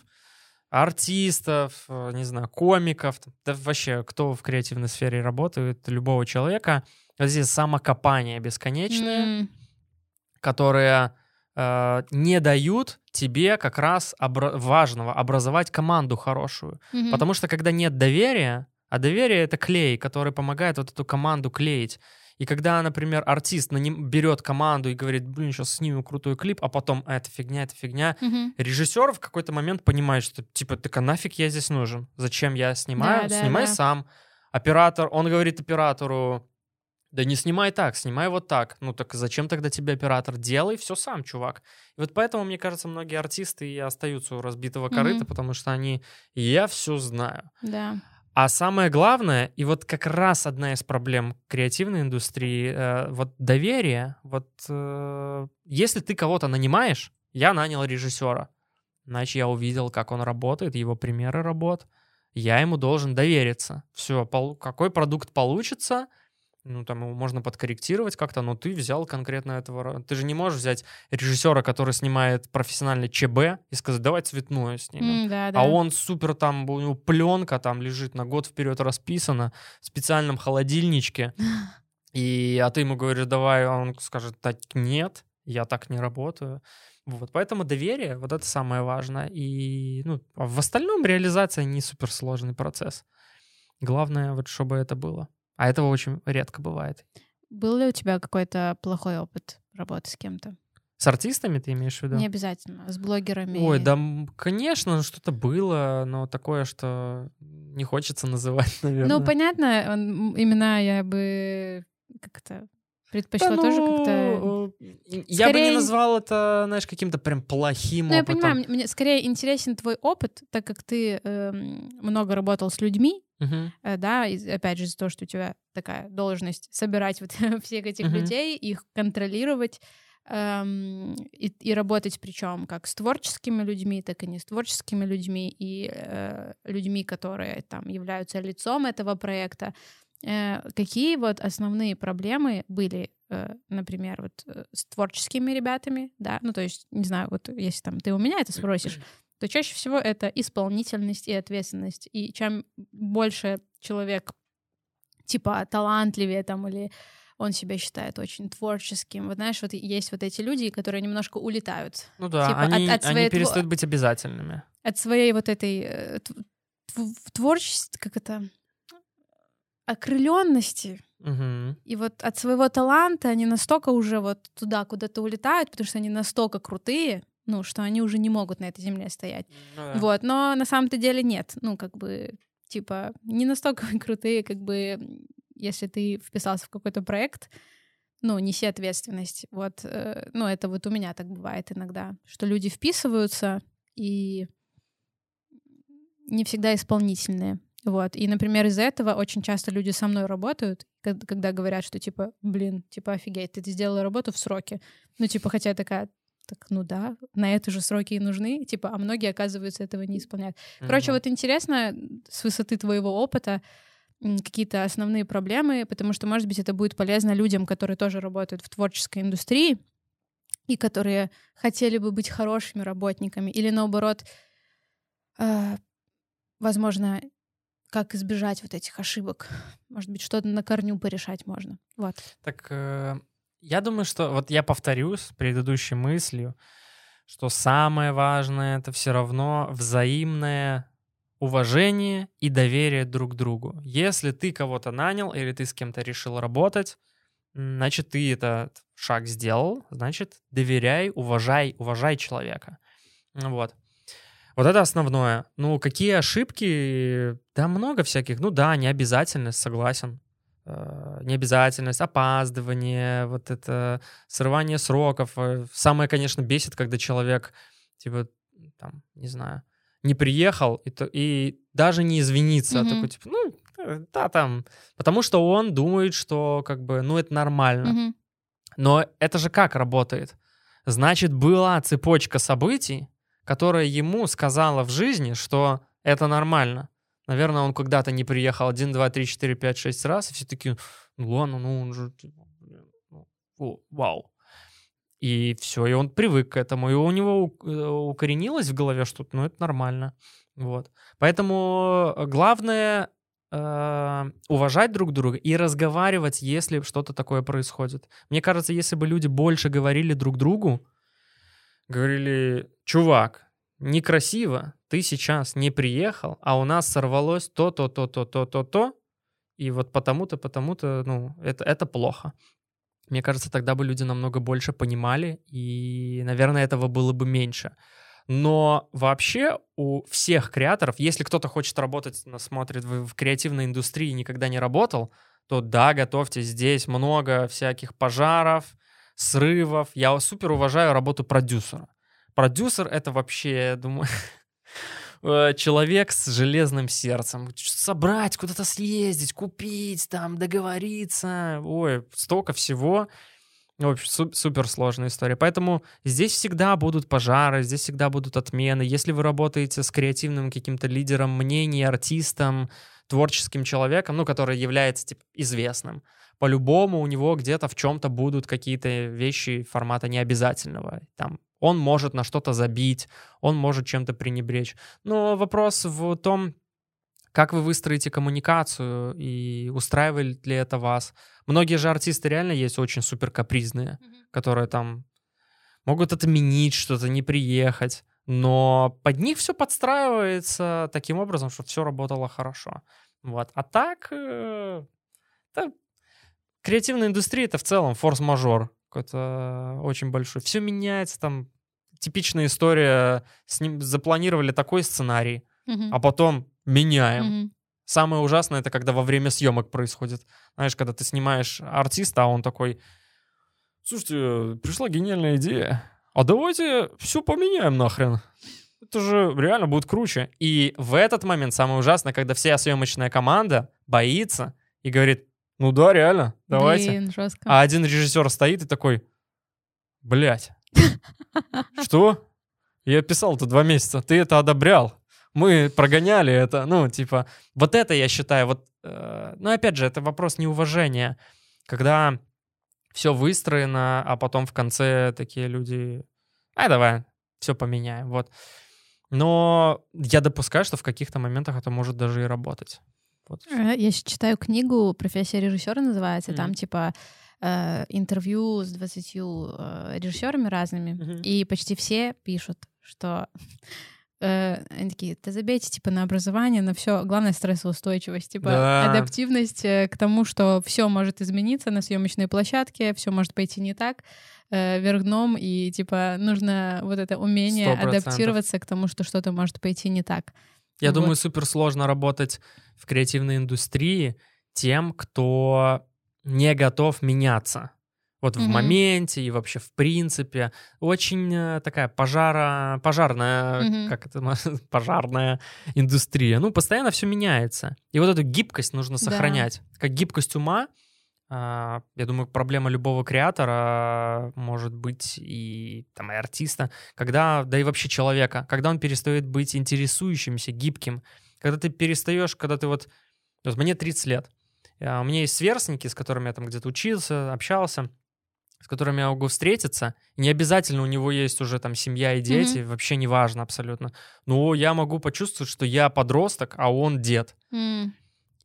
артистов, э, не знаю, комиков, да вообще кто в креативной сфере работает, любого человека. Вот здесь самокопание бесконечное, М, которые э, не дают тебе как раз обра- важного образовать команду хорошую. мгм. Потому что когда нет доверия, а доверие это клей, который помогает вот эту команду клеить. И когда, например, артист на ним берет команду и говорит, блин, сейчас сниму крутой клип, а потом «А, это фигня, это фигня, Мгм. режиссер в какой-то момент понимает, что типа, так а нафиг я здесь нужен? Зачем я снимаю? Да, да, Снимай да. сам. Оператор, он говорит оператору, да не снимай так, снимай вот так. Ну так зачем тогда тебе оператор? Делай все сам, чувак. И вот поэтому, мне кажется, многие артисты и остаются у разбитого корыта, Мгм. потому что они «я все знаю». Да. А самое главное, и вот как раз одна из проблем креативной индустрии, э, вот доверие. Вот э, если ты кого-то нанимаешь, я нанял режиссера, значит, я увидел, как он работает, его примеры работ, я ему должен довериться. Все, какой продукт получится, ну, там его можно подкорректировать как-то, но ты взял конкретно этого... Ты же не можешь взять режиссера, который снимает профессиональный ЧБ, и сказать, давай цветное снимем. М, Да, да. А он супер там, у него пленка там лежит на год вперед расписана в специальном холодильничке. [gasps] И, а ты ему говоришь, давай, а он скажет, так нет, я так не работаю. Вот, поэтому доверие, вот это самое важное. И ну, а в остальном реализация не суперсложный процесс. Главное, вот чтобы это было. А этого очень редко бывает. Был ли у тебя какой-то плохой опыт работы с кем-то? С артистами ты имеешь в виду? Не обязательно. С блогерами. Ой, да, конечно, что-то было, но такое, что не хочется [laughs] называть, наверное. Ну, понятно, он- имена я бы как-то предпочла Да, тоже ну, как-то... э, Я бы не Скорее- назвал это, знаешь, каким-то прям плохим Ну, я опытом. понимаю, мне- скорее интересен твой опыт, так как ты эм, много работал с людьми, Э, да, и опять же из-за того, что у тебя такая должность собирать вот [laughs] всех этих Мгм. людей, их контролировать эм, и, и работать причем как с творческими людьми, так и не с творческими людьми, и э, людьми, которые там являются лицом этого проекта. Э, какие вот основные проблемы были, э, например, вот э, с творческими ребятами, да, ну то есть, не знаю, вот если там ты у меня это спросишь, то чаще всего это исполнительность и ответственность. И чем больше человек типа талантливее там или он себя считает очень творческим. Вот знаешь, вот есть вот эти люди, которые немножко улетают Ну да, Типа от- они, от они своей тво- перестают быть обязательными. от своей вот этой э, тв- тв- творчества, как это, окрыленности. Мгм. И вот от своего таланта они настолько уже вот туда куда-то улетают, потому что они настолько крутые, ну, что они уже не могут на этой земле стоять. Ну да. Вот, но на самом-то деле нет. Ну, как бы, типа, не настолько [laughs] крутые, как бы, если ты вписался в какой-то проект, ну, неси ответственность. Вот, э, ну, это вот у меня так бывает иногда, что люди вписываются и не всегда исполнительные. Вот. И, например, из-за этого очень часто люди со мной работают, когда говорят, что типа, блин, типа, офигеть, ты сделала работу в сроки. Ну, типа, хотя я такая, так, ну да, на это же сроки и нужны, типа, а многие, оказывается, этого не исполняют. Короче, Мгм. вот интересно с высоты твоего опыта какие-то основные проблемы, потому что, может быть, это будет полезно людям, которые тоже работают в творческой индустрии и которые хотели бы быть хорошими работниками, или наоборот, э, возможно, как избежать вот этих ошибок. Может быть, что-то на корню порешать можно. Вот. Так, э, я думаю, что вот я повторюсь предыдущей мыслью, что самое важное это все равно взаимное уважение и доверие друг к другу. Если ты кого-то нанял или ты с кем-то решил работать, значит, ты этот шаг сделал, значит, доверяй, уважай, уважай человека. Вот. Вот это основное. Ну, какие ошибки? Да, много всяких. Ну да, необязательность, согласен. Э, Необязательность, опаздывание, вот это срывание сроков. Э, Самое, конечно, бесит, когда человек, типа, там, не знаю, не приехал и, то- и даже не извиниться. а Мгм. Такой, типа, ну, э, да, там. Потому что он думает, что, как бы, ну, это нормально. Мгм. Но это же как работает? Значит, была цепочка событий, которая ему сказала в жизни, что это нормально. Наверное, он когда-то не приехал 1, 2, 3, 4, 5, 6 раз, и все такие, ну ладно, ну он же, типа, ну, о, вау. И все, и он привык к этому, и у него э, укоренилось в голове что-то, ну, это нормально. Вот. Поэтому э, главное э, уважать друг друга и разговаривать, если что-то такое происходит. Мне кажется, если бы люди больше говорили друг другу, говорили, чувак, некрасиво, ты сейчас не приехал, а у нас сорвалось то, то, то, то, то, то, то, и вот потому-то, потому-то, ну, это, это плохо. Мне кажется, тогда бы люди намного больше понимали, и, наверное, этого было бы меньше. Но вообще у всех креаторов, если кто-то хочет работать, смотрит в, в креативной индустрии и никогда не работал, то да, готовьте, здесь много всяких пожаров, срывов. Я супер уважаю работу продюсера. Продюсер — это вообще, я думаю, [laughs] э, человек с железным сердцем. Собрать, куда-то съездить, купить, там, договориться. Ой, столько всего. В общем, супер сложная история. Поэтому здесь всегда будут пожары, здесь всегда будут отмены. Если вы работаете с креативным каким-то лидером мнений, артистом, творческим человеком, ну, который является типа, известным, по-любому у него где-то в чем-то будут какие-то вещи формата необязательного. Там он может на что-то забить, он может чем-то пренебречь. Но вопрос в том, как вы выстроите коммуникацию и устраивает ли это вас? Многие же артисты реально есть очень супер капризные, mm-hmm. которые там могут отменить что-то, не приехать, но под них все подстраивается таким образом, чтобы все работало хорошо. Вот. А так, э, да, креативная индустрия это в целом форс-мажор какой-то очень большой. Все меняется, там типичная история, с ним запланировали такой сценарий, mm-hmm. а потом меняем. Mm-hmm. Самое ужасное это когда во время съемок происходит. Знаешь, когда ты снимаешь артиста, а он такой: Слушайте, пришла гениальная идея. А давайте все поменяем нахрен. Это же реально будет круче. И в этот момент самое ужасное, когда вся съемочная команда боится и говорит: Ну да, реально, давайте. Блин, жестко. А один режиссер стоит и такой: Блять. [laughs] Что? Я писал это два месяца. Ты это одобрял мы прогоняли это, ну, типа, вот это я считаю, вот, э, ну, опять же, это вопрос неуважения, когда все выстроено, а потом в конце такие люди, а давай, все поменяем, вот. Но я допускаю, что в каких-то моментах это может даже и работать. Вот. Э, я читаю книгу «Профессия режиссера» называется, mm-hmm. там типа э, интервью с 20 э, режиссерами разными, mm-hmm. и почти все пишут, что [laughs] э, они такие, да забейте, типа, на образование, на все. Главное — стрессоустойчивость, типа, да. адаптивность э, к тому, что все может измениться на съемочной площадке, все может пойти не так, э, вверх дном, и, типа, нужно вот это умение 100%. адаптироваться к тому, что что-то может пойти не так. Я вот. думаю, супер сложно работать в креативной индустрии тем, кто не готов меняться вот mm-hmm. в моменте и вообще в принципе. Очень э, такая пожара, пожарная, mm-hmm. как это, [laughs] пожарная индустрия. Ну, постоянно все меняется. И вот эту гибкость нужно сохранять. Да. Как гибкость ума, а, я думаю, проблема любого креатора может быть и, там, и артиста, когда, да и вообще человека, когда он перестает быть интересующимся, гибким, когда ты перестаешь, когда ты вот... Вот мне 30 лет, у меня есть сверстники, с которыми я там где-то учился, общался, с которыми я могу встретиться. Не обязательно у него есть уже там семья и дети, mm-hmm. вообще не важно абсолютно. Но я могу почувствовать, что я подросток, а он дед. Mm.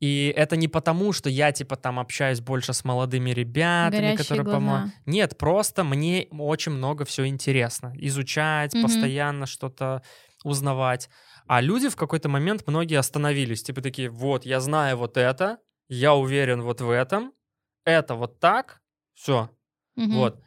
И это не потому, что я типа там общаюсь больше с молодыми ребятами, Горящие которые помогают. Нет, просто мне очень много все интересно. Изучать, mm-hmm. постоянно что-то узнавать. А люди в какой-то момент многие остановились. Типа такие, вот, я знаю вот это, я уверен вот в этом, это вот так, все, Угу. Вот.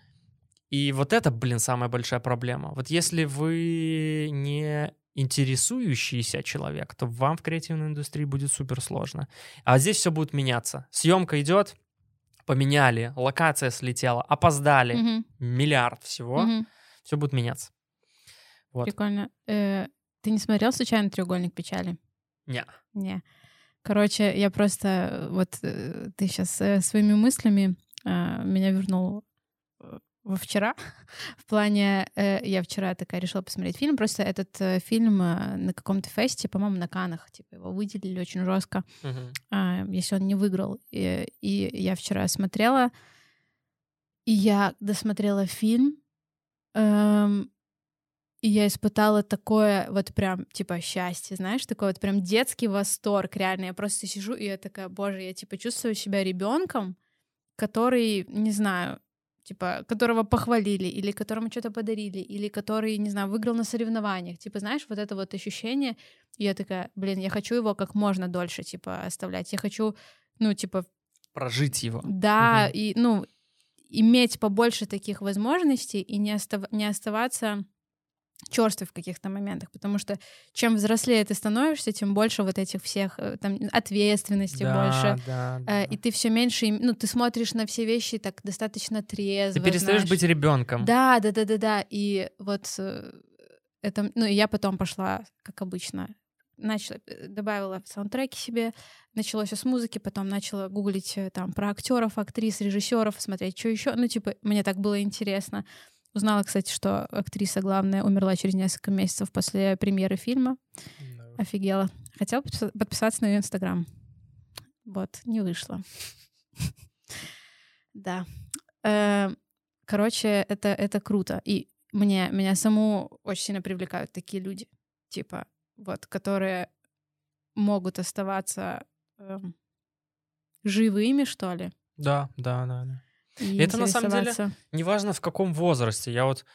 И вот это, блин, самая большая проблема. Вот если вы не интересующийся человек, то вам в креативной индустрии будет супер сложно. А здесь все будет меняться. Съемка идет, поменяли, локация слетела, опоздали, угу. миллиард всего, угу. все будет меняться. Вот. Прикольно. Э, ты не смотрел случайно треугольник печали? Не. Не. Короче, я просто вот э, ты сейчас э, своими мыслями э, меня вернул во вчера. [laughs] В плане, э, я вчера такая решила посмотреть фильм. Просто этот э, фильм э, на каком-то фесте, по-моему, на Канах, типа его выделили очень жестко, uh-huh. э, если он не выиграл. И, и я вчера смотрела, и я досмотрела фильм, Эм, и я испытала такое вот прям, типа, счастье, знаешь, такой вот прям детский восторг, реально. Я просто сижу, и я такая, боже, я, типа, чувствую себя ребенком, который, не знаю, типа, которого похвалили, или которому что-то подарили, или который, не знаю, выиграл на соревнованиях. Типа, знаешь, вот это вот ощущение, и я такая, блин, я хочу его как можно дольше, типа, оставлять. Я хочу, ну, типа... Прожить его. Да, угу. и, ну, иметь побольше таких возможностей и не, остав... не оставаться черствый в каких-то моментах, потому что чем взрослее ты становишься, тем больше вот этих всех э, там ответственности да, больше, да, э, да. и ты все меньше, ну ты смотришь на все вещи так достаточно трезво. Ты перестаешь знаешь. быть ребенком. Да, да, да, да, да, и вот э, это, ну и я потом пошла, как обычно, начала добавила саундтреки себе, началось все с музыки, потом начала гуглить там про актеров, актрис, режиссеров, смотреть, что еще, ну типа мне так было интересно. Узнала, кстати, что актриса главная умерла через несколько месяцев после премьеры фильма. No. Офигела. Хотела подписаться на ее инстаграм. Вот, не вышло. [laughs] Да. Э, короче, это, это круто. И мне, меня саму очень сильно привлекают такие люди. Типа, вот, которые могут оставаться эм, живыми, что ли. Да, да, да, да. И это на самом деле неважно в каком возрасте. Я вот,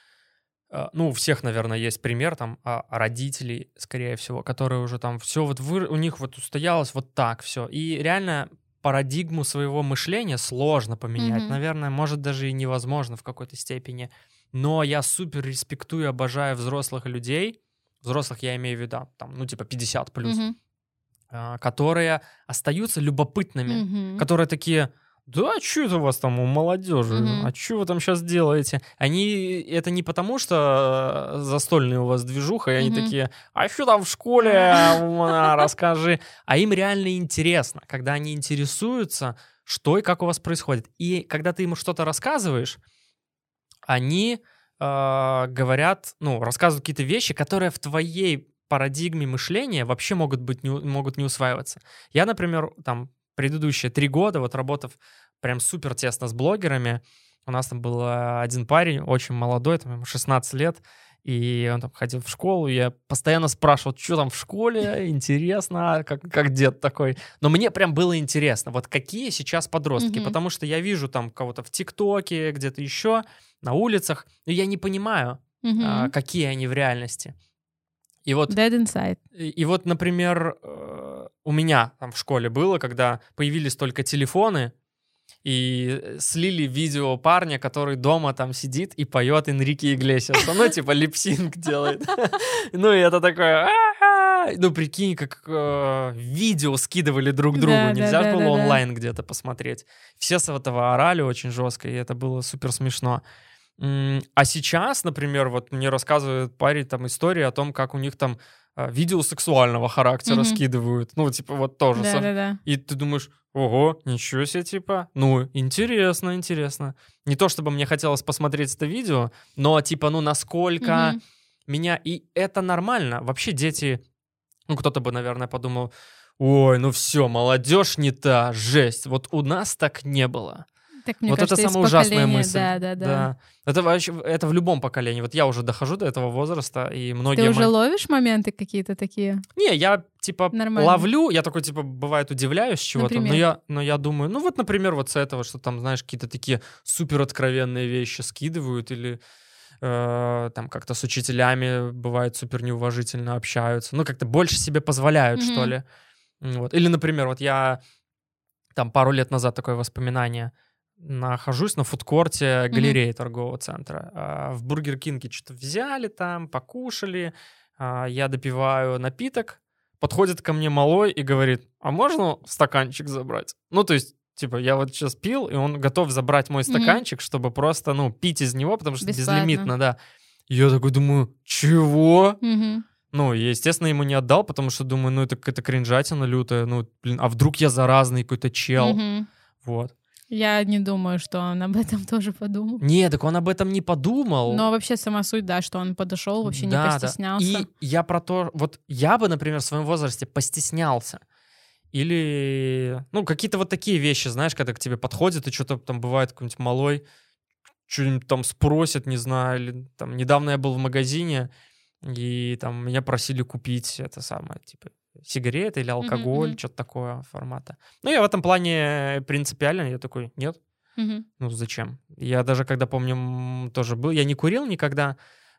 э, ну, у всех, наверное, есть пример там а, родителей, скорее всего, которые уже там все вот вы, у них вот устоялось вот так все. И реально парадигму своего мышления сложно поменять. Mm-hmm. Наверное, может даже и невозможно в какой-то степени. Но я супер респектую, обожаю взрослых людей. Взрослых я имею в виду, там, ну, типа 50 плюс. Mm-hmm. Которые остаются любопытными. Mm-hmm. Которые такие да, а что это у вас там у молодежи? Mm-hmm. А что вы там сейчас делаете? Они это не потому, что э, застольная у вас движуха, и mm-hmm. они такие, а что там в школе? [laughs] Расскажи. А им реально интересно, когда они интересуются, что и как у вас происходит. И когда ты им что-то рассказываешь, они э, говорят, ну, рассказывают какие-то вещи, которые в твоей парадигме мышления вообще могут быть не, могут не усваиваться. Я, например, там предыдущие три года, вот работав прям супер тесно с блогерами, у нас там был э, один парень, очень молодой, там ему 16 лет, и он там ходил в школу, и я постоянно спрашивал, что там в школе, интересно, как, как дед такой. Но мне прям было интересно, вот какие сейчас подростки, mm-hmm. потому что я вижу там кого-то в ТикТоке, где-то еще, на улицах, но я не понимаю, mm-hmm. а, какие они в реальности. И вот, Dead inside. И, и вот, например, э, у меня там в школе было, когда появились только телефоны, и слили видео парня, который дома там сидит и поет Энрике Иглесиаса. Ну, типа липсинг [laughs] делает. Ну, и это такое... Ну, прикинь, как э, видео скидывали друг другу. Нельзя было онлайн где-то посмотреть. Все с этого орали очень жестко, и это было супер смешно. А сейчас, например, вот мне рассказывает парень там истории о том, как у них там а, видео сексуального характера mm-hmm. скидывают. Ну, типа, вот тоже. Да, да, да. И ты думаешь, ого, ничего себе, типа. Ну, интересно, интересно. Не то, чтобы мне хотелось посмотреть это видео, но, типа, ну, насколько mm-hmm. меня... И это нормально. Вообще дети... Ну, кто-то бы, наверное, подумал, ой, ну все, молодежь не та, жесть. Вот у нас так не было. Так, мне вот кажется, это самая ужасная мысль. Да, да, да. да. Это вообще, это в любом поколении. Вот я уже дохожу до этого возраста, и многие... Ты уже мои... ловишь моменты какие-то такие? Не, я типа Нормально. ловлю, я такой типа бывает удивляюсь чего-то, но я, но я думаю, ну вот, например, вот с этого, что там, знаешь, какие-то такие супер откровенные вещи скидывают или э, там как-то с учителями бывает супер неуважительно общаются, ну как-то больше себе позволяют, mm-hmm. что ли. Вот. Или, например, вот я там пару лет назад такое воспоминание — нахожусь на фудкорте галереи mm-hmm. торгового центра. А, в Бургер Кинге что-то взяли там, покушали. А, я допиваю напиток. Подходит ко мне малой и говорит, а можно стаканчик забрать? Ну, то есть, типа, я вот сейчас пил, и он готов забрать мой стаканчик, mm-hmm. чтобы просто, ну, пить из него, потому что Бесплатно. безлимитно, да. Я такой думаю, чего? Mm-hmm. Ну, я, естественно, ему не отдал, потому что думаю, ну, это какая-то кринжатина лютая. Ну, блин, а вдруг я заразный какой-то чел? Mm-hmm. Вот. Я не думаю, что он об этом [laughs] тоже подумал. Нет, так он об этом не подумал. Но вообще сама суть, да, что он подошел, вообще да, не постеснялся. Да. И я про то, вот я бы, например, в своем возрасте постеснялся. Или, ну, какие-то вот такие вещи, знаешь, когда к тебе подходит, и что-то там бывает какой-нибудь малой, что-нибудь там спросят, не знаю, или там недавно я был в магазине, и там меня просили купить это самое, типа, сигареты или алкоголь, мгм. что-то такое формата. Ну, я в этом плане принципиально, я такой, нет, Мгм. ну зачем? Я даже когда помню, тоже был, я не курил никогда,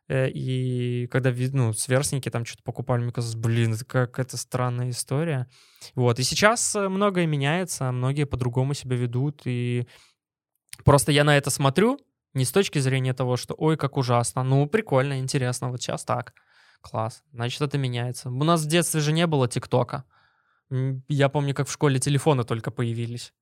э, и когда, ну, сверстники там что-то покупали, мне казалось, блин, это какая-то странная история. Вот, и сейчас э, многое меняется, многие по-другому себя ведут, и просто я на это смотрю не с точки зрения того, что, ой, как ужасно, ну, прикольно, интересно, вот сейчас так, класс, значит, это меняется. У нас в детстве же не было ТикТока. Я помню, как в школе телефоны только появились.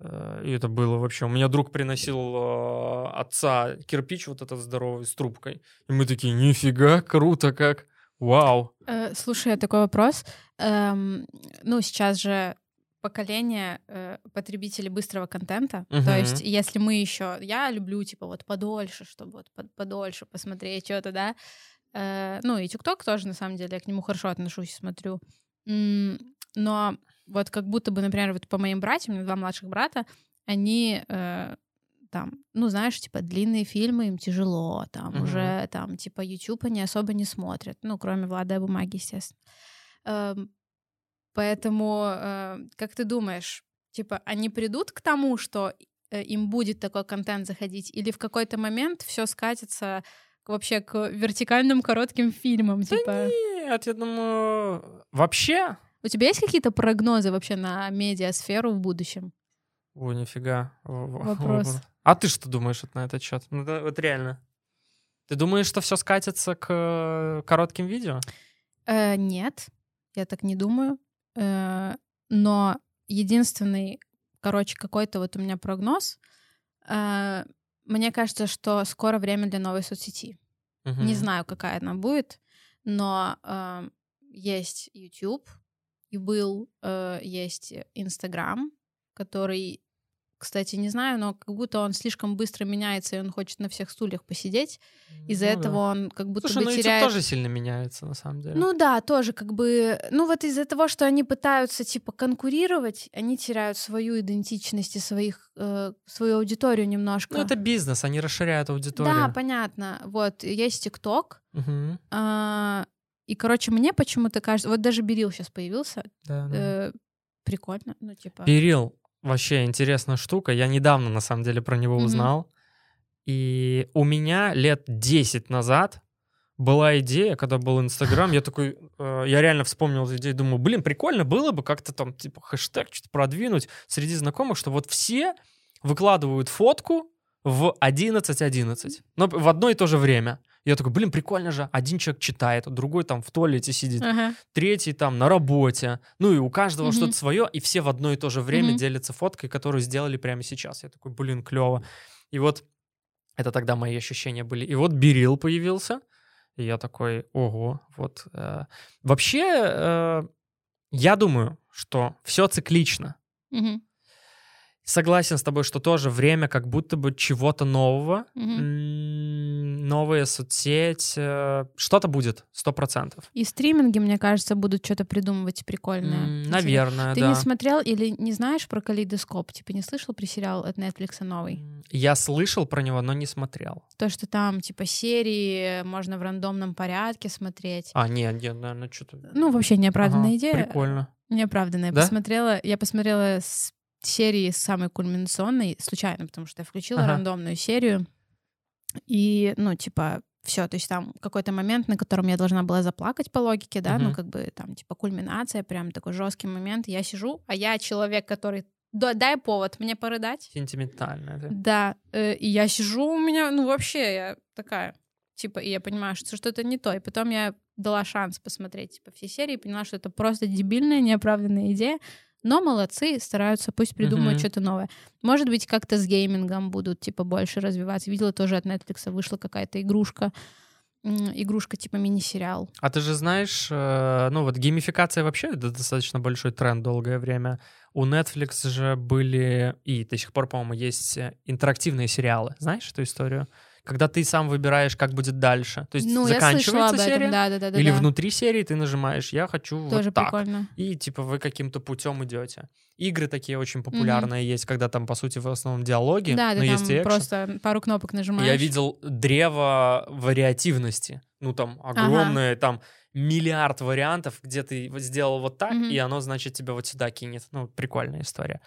Э, И это было вообще... У меня друг приносил э, отца кирпич вот этот здоровый с трубкой. И мы такие, нифига, круто как. Вау. Э, Слушай, а такой вопрос. Эм, ну, сейчас же поколение э, потребителей быстрого контента. То Мгм. есть, если мы еще, я люблю типа вот подольше, чтобы вот под- подольше посмотреть что-то, да. Э, ну и ТикТок тоже на самом деле я к нему хорошо отношусь, смотрю. Но вот как будто бы, например, вот по моим братьям, у меня два младших брата, они э, там, ну знаешь, типа длинные фильмы им тяжело, там Мгм. уже там типа YouTube они особо не смотрят, ну кроме Влада и бумаги, естественно. Эм, Поэтому, э, как ты думаешь, типа, они придут к тому, что им будет такой контент заходить, или в какой-то момент все скатится вообще к вертикальным коротким фильмам, типа? Нет, я думаю... Вообще... У тебя есть какие-то прогнозы вообще на медиасферу в будущем? О, нифига. Вопрос. А ты что думаешь на этот счет? Ну, да, вот реально. Ты думаешь, что все скатится к коротким видео? Э, нет, я так не думаю. Э, но единственный, короче, какой-то вот у меня прогноз. э, мне кажется, что скоро время для новой соцсети. Не Мгм. знаю, какая она будет, но э, есть YouTube, и был э, есть Instagram, который, кстати, не знаю, но как будто он слишком быстро меняется, и он хочет на всех стульях посидеть. Из-за Ну да. этого он как будто Слушай, бы ну теряет... тоже сильно меняется, на самом деле. Ну да, тоже как бы, ну вот из-за того, что они пытаются типа конкурировать, они теряют свою идентичность и своих э, свою аудиторию немножко. Ну, это бизнес, они расширяют аудиторию. да, понятно. Вот есть ТикТок, Мгм. а, и короче мне почему-то кажется, вот даже Берил сейчас появился, Да, да. э, прикольно, ну типа. Берил вообще интересная штука. Я недавно, на самом деле, про него узнал. И у меня лет 10 назад была идея, когда был Инстаграм, я такой, э, я реально вспомнил эту идею, думаю, блин, прикольно было бы как-то там, типа, хэштег что-то продвинуть среди знакомых, что вот все выкладывают фотку в 11.11, но в одно и то же время. Я такой, блин, прикольно же. Один человек читает, другой там в туалете сидит, Ага. третий там на работе. Ну и у каждого Мгм. что-то свое, и все в одно и то же время Мгм. делятся фоткой, которую сделали прямо сейчас. Я такой, блин, клево. И вот это тогда мои ощущения были. И вот Берил появился, и я такой, ого, вот. э, Вообще, э, я думаю, что все циклично. Мгм. Согласен с тобой, что тоже время как будто бы чего-то нового, Мгм. Новая соцсеть, что-то будет, сто процентов. И стриминги, мне кажется, будут что-то придумывать прикольное. Интересно. Наверное, Ты да. не смотрел или не знаешь про калейдоскоп? Типа не слышал про сериал от Netflix новый? Я слышал про него, но не смотрел. То, что там, типа, серии можно в рандомном порядке смотреть. А, нет, нет, наверное, что-то... Ну, вообще неоправданная Ага, идея. Прикольно. Неоправданная. Да? Посмотрела, я посмотрела с серии самой кульминационной, случайно, потому что я включила Ага. рандомную серию. И, ну, типа, все, то есть там какой-то момент, на котором я должна была заплакать по логике, да, ну, Мгм. как бы там, типа, кульминация, прям такой жесткий момент. Я сижу, а я человек, который... Да, дай повод мне порыдать. Сентиментально. да. Да, э, и я сижу, у меня, ну, вообще, я такая, типа, и я понимаю, что что-то не то. И потом я дала шанс посмотреть, типа, все серии, поняла, что это просто дебильная, неоправданная идея. Но молодцы, стараются, пусть придумают Мгм. что-то новое. Может быть, как-то с геймингом будут, типа, больше развиваться. Видела тоже от Netflix вышла какая-то игрушка, игрушка типа мини-сериал. А ты же знаешь, э, ну вот геймификация вообще это достаточно большой тренд долгое время. У Netflix же были, и до сих пор, по-моему, есть э, интерактивные сериалы. Знаешь эту историю? Когда ты сам выбираешь, как будет дальше. То есть Ну, заканчивается серия, да, да, да, или да. внутри серии ты нажимаешь «я хочу Тоже вот так». прикольно. И типа вы каким-то путем идете. Игры такие очень популярные есть, когда там, по сути, в основном диалоги, Да, но ты есть и там экшен. просто пару кнопок нажимаешь. Я видел древо вариативности. Ну, там огромное, там миллиард вариантов, где ты сделал вот так, Мгм. и оно, значит, тебя вот сюда кинет. Ну, прикольная история.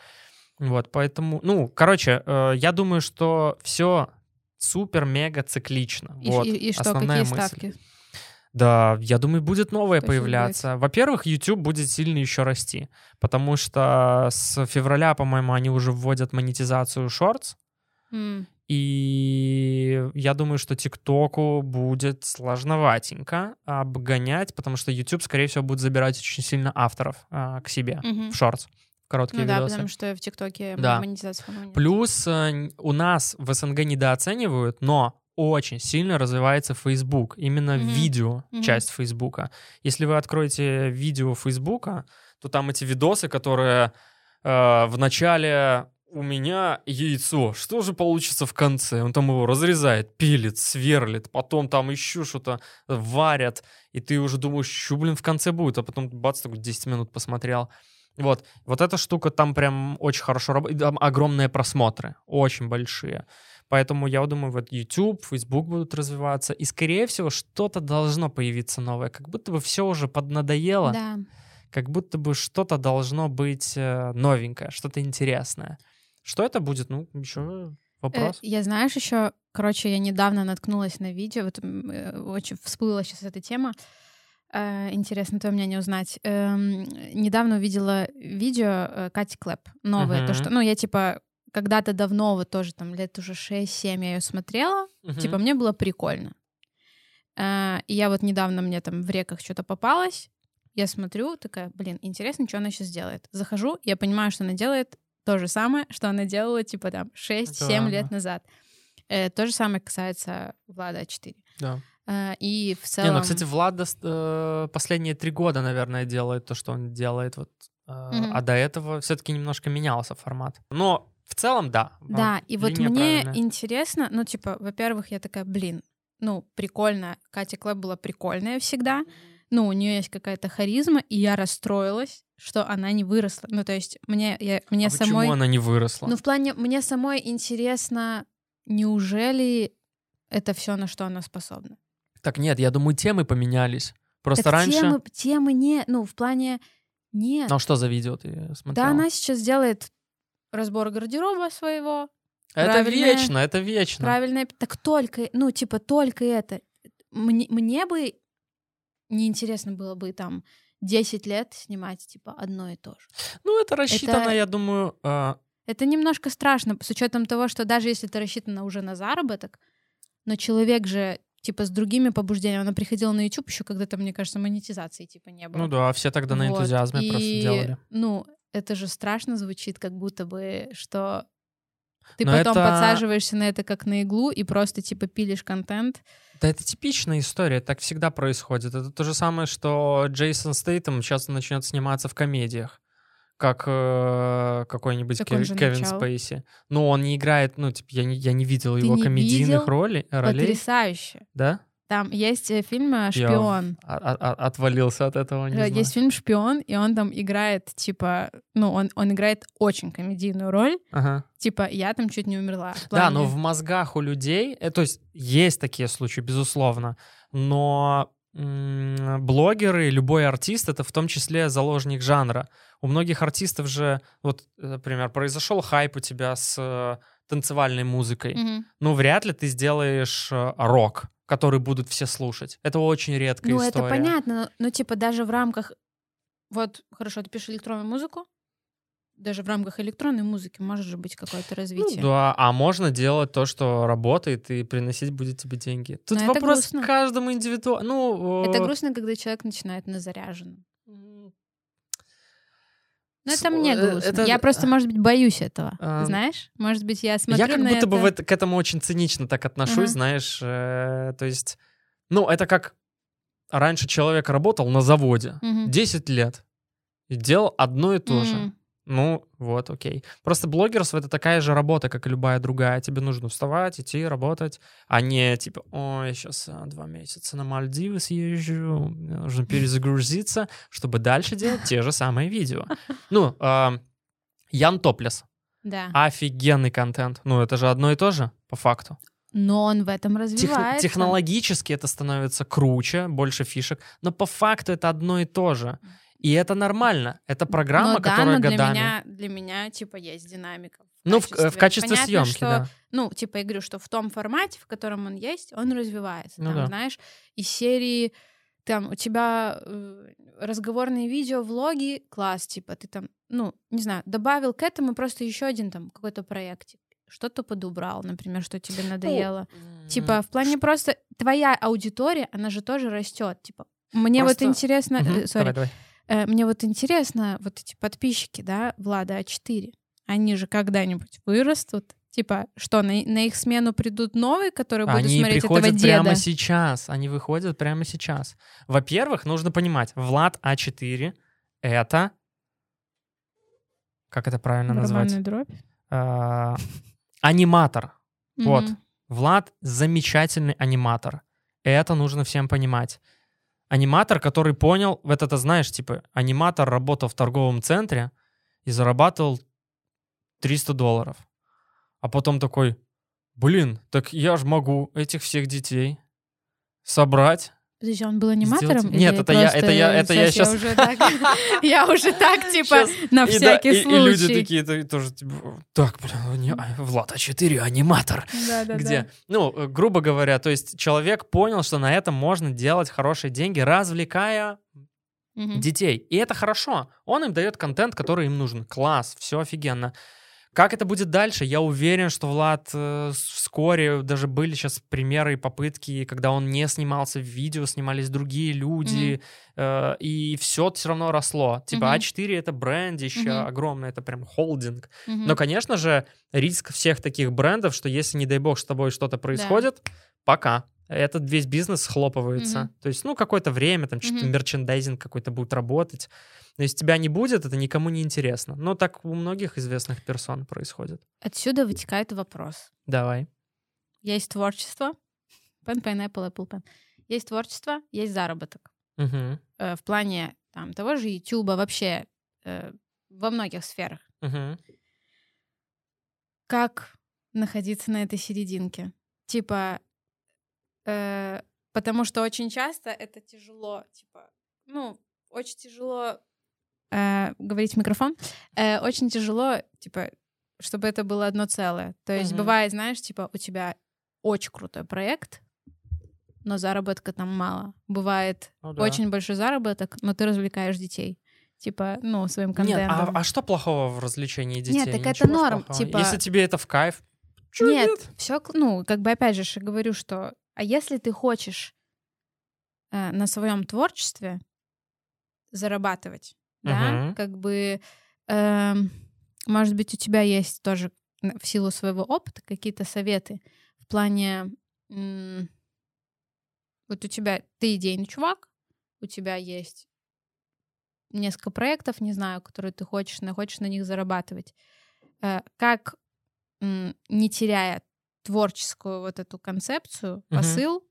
Вот, поэтому, ну, короче, э, я думаю, что все супер-мега циклично. И, вот, и- и что, какие мысль. ставки? Да, я думаю, будет новое сейчас появляться. Во-первых, YouTube будет сильно еще расти, потому что с февраля, по-моему, они уже вводят монетизацию Shorts, М, и я думаю, что ТикТоку будет сложноватенько обгонять, потому что YouTube, скорее всего, будет забирать очень сильно авторов а, к себе мгм. в шортс, короткие Ну да, видосы. потому что в ТикТоке Да. монетизация, по-моему, нет. Плюс э, у нас в СНГ недооценивают, но очень сильно развивается Facebook, именно Мгм. видео Мгм. часть Фейсбука. Если вы откроете видео Фейсбука, то там эти видосы, которые э, в начале у меня яйцо, что же получится в конце? Он там его разрезает, пилит, сверлит, потом там еще что-то варят, и ты уже думаешь, что, блин, в конце будет, а потом бац, такой 10 минут посмотрел. Вот, вот эта штука там прям очень хорошо работает, там огромные просмотры, очень большие. Поэтому я думаю, вот YouTube, Facebook будут развиваться, и, скорее всего, что-то должно появиться новое. Как будто бы все уже поднадоело, Да. как будто бы что-то должно быть э, новенькое, что-то интересное. Что это будет? Ну, еще Э, вопрос. Я, знаешь, еще, короче, я недавно наткнулась на видео, вот э, очень всплыла сейчас эта тема. Э, Интересно твое мнение узнать. Эм, Недавно увидела видео э, Кати Клэп, новое. То, Мгм. что, ну, я типа когда-то давно, вот тоже там лет уже 6-7 я ее смотрела, Мгм. Типа, мне было прикольно. Э, И я вот недавно мне там в реках что-то попалось. Я смотрю, такая, блин, интересно, что она сейчас делает. Захожу, я понимаю, что она делает то же самое, что она делала, типа, там, 6-7 Да. лет назад. Э, То же самое касается Влада А4. Да. Э, И в целом... Не, ну, кстати, Влад э, последние три года, наверное, делает то, что он делает. Вот, э. А до этого все-таки немножко менялся формат. Но в целом, да. Да, и вот мне правильная. интересно, ну, типа, во-первых, я такая, блин, ну, прикольно, Катя Клэп была прикольная всегда, ну, у нее есть какая-то харизма, и я расстроилась, что она не выросла. Ну, то есть мне, я, мне а самой... почему она не выросла? Ну, в плане, мне самой интересно, неужели это все, на что она способна? Так нет, я думаю, темы поменялись. Просто Так раньше... темы, темы не, ну, в плане нет. Ну, а что за видео ты смотрела? да, она сейчас делает разбор гардероба своего, Это вечно, это вечно. правильно, так только, ну, типа, только это. Мне, мне бы неинтересно было бы там 10 лет снимать, типа, одно и то же. Ну, это рассчитано, Это- я думаю... э, Это немножко страшно, с учетом того, что даже если это рассчитано уже на заработок, но человек же типа с другими побуждениями, она приходила на YouTube еще когда-то, мне кажется, монетизации типа не было. Ну да, все тогда на Вот. энтузиазме просто И, делали. Ну, это же страшно звучит, как будто бы, что ты Но потом это- подсаживаешься на это как на иглу и просто типа пилишь контент. Да это типичная история, так всегда происходит. Это то же самое, что Джейсон Стейтем сейчас начнет сниматься в комедиях, как э, какой-нибудь Так Кев- Кевин начал. Спейси. Ну, он не играет, ну, типа, я не, я не видел Ты его не комедийных видел? роли, ролей. Потрясающе. Да? Там есть э, фильм э, Я «Шпион». а- а- а- отвалился от этого, не Э, знаю. Есть фильм «Шпион», и он там играет, типа, ну, он, он играет очень комедийную роль. Ага. Типа, я там чуть не умерла. В Да, но плане- в мозгах у людей, то есть есть такие случаи, безусловно, но блогеры, любой артист, это в том числе заложник жанра. У многих артистов же, вот, например, произошел хайп у тебя с э, танцевальной музыкой. Мгм. Ну, вряд ли ты сделаешь э, рок, который будут все слушать. Это очень редкая Ну, история. это понятно, но, но, типа даже в рамках... Вот, хорошо, ты пишешь электронную музыку, даже в рамках электронной музыки может же быть какое-то Ну, развитие. да, а можно делать то, что работает и приносить будет тебе деньги. Тут Но вопрос грустно. каждому индивидуально. Ну, Это э, грустно, когда человек начинает на заряженном. Ну, это мне э, грустно. это- Я просто, может быть, боюсь этого. А, Знаешь? Может быть, я смотрю Я как на будто бы это- в это- к этому очень цинично так отношусь, Ага. знаешь. э, то есть, ну, это как раньше человек работал на заводе Мгм. 10 лет и делал одно и то же. Ну, вот, окей. Просто блогерство — это такая же работа, как и любая другая. Тебе нужно вставать, идти, работать, а не типа, ой, сейчас а, два месяца на Мальдивы съезжу, мне нужно перезагрузиться, чтобы дальше делать те же самые видео. [laughs] Ну, а, Ян Топлес. Да. Офигенный контент. Ну, это же одно и то же, по факту. Но он в этом Тех- развивается. технологически это становится круче, больше фишек, но по факту это одно и то же. И это нормально. Это программа, но, да, которая но для годами... меня, для меня, типа, есть динамика. Ну, в, э, в качестве Понятно, съемки, что, да. Ну, типа, я говорю, что в том формате, в котором он есть, он развивается. Ну там, да. знаешь, из серии там у тебя э, разговорные видео, влоги, класс, типа, ты там, ну, не знаю, добавил к этому просто еще один там какой-то проектик. Что-то подубрал, например, что тебе Ну, надоело. Типа, в плане просто твоя аудитория, она же тоже растет. Типа, мне Просто- вот интересно, э, sorry, давай, давай. Э, Мне вот интересно, вот эти подписчики, да, Влада А4, они же когда-нибудь вырастут? Типа, что, на, на их смену придут новые, которые будут Они смотреть этого приходят деда? прямо сейчас. Они выходят прямо сейчас. Во-первых, нужно понимать, Влад А4 — это... Как это правильно назвать? Барабанная дробь? А, Аниматор. Вот. Влад — замечательный аниматор. Это нужно всем понимать. Аниматор, который понял, вот это знаешь, типа, аниматор работал в торговом центре и зарабатывал 300 долларов. А потом такой, блин, так я же могу этих всех детей собрать. Подожди, он был аниматором? Сделать- Нет, это я- это я- это я так- [laughs] Я уже так, [laughs] типа, на всякий и, и люди случай. такие то- тоже, типа, так, блин, не- а, Влад А4 аниматор. Где, ну, э, грубо говоря, то есть человек понял, что на этом можно делать хорошие деньги, развлекая детей. И это хорошо. Он им дает контент, который им нужен. Класс, все офигенно. Как это будет дальше? Я уверен, что Влад э, вскоре даже были сейчас примеры и попытки, когда он не снимался в видео, снимались другие люди, э, и все все равно росло. Типа Мгм. А4 это брендище Мгм. огромное, это прям холдинг. Мгм. Но, конечно же, риск всех таких брендов, что если, не дай бог, с тобой что-то происходит, пока. Этот весь бизнес схлопывается. Мгм. То есть, ну, какое-то время, там, что-то Мгм. мерчендайзинг какой-то будет работать. Но если тебя не будет, это никому не интересно. Но так у многих известных персон происходит. Отсюда вытекает вопрос. Давай. Есть творчество. Pen, pineapple, apple pen. Есть творчество, есть заработок. Мгм. Э, В плане там, того же YouTube, вообще э, во многих сферах. Мгм. как находиться на этой серединке. Типа, э, потому что очень часто это тяжело, типа, ну, очень тяжело э, говорить в микрофон, э, очень тяжело, типа, чтобы это было одно целое. То есть Мгм. бывает, знаешь, типа, у тебя очень крутой проект, но заработка там мало. Бывает Ну да. очень большой заработок, но ты развлекаешь детей. Типа, ну, своим Нет, контентом. а, а что плохого в развлечении детей? так это Ничего ж норм, плохого. типа- Если тебе это в кайф, чё нет, все, ну, как бы опять же говорю, что, а если ты хочешь э, на своем творчестве зарабатывать, да, Мгм. как бы, эм, может быть, у тебя есть тоже в силу своего опыта какие-то советы в плане, м, вот у тебя, ты идейный чувак, у тебя есть несколько проектов, не знаю, которые ты хочешь, хочешь на них зарабатывать. Э, Как, не теряя творческую вот эту концепцию, посыл,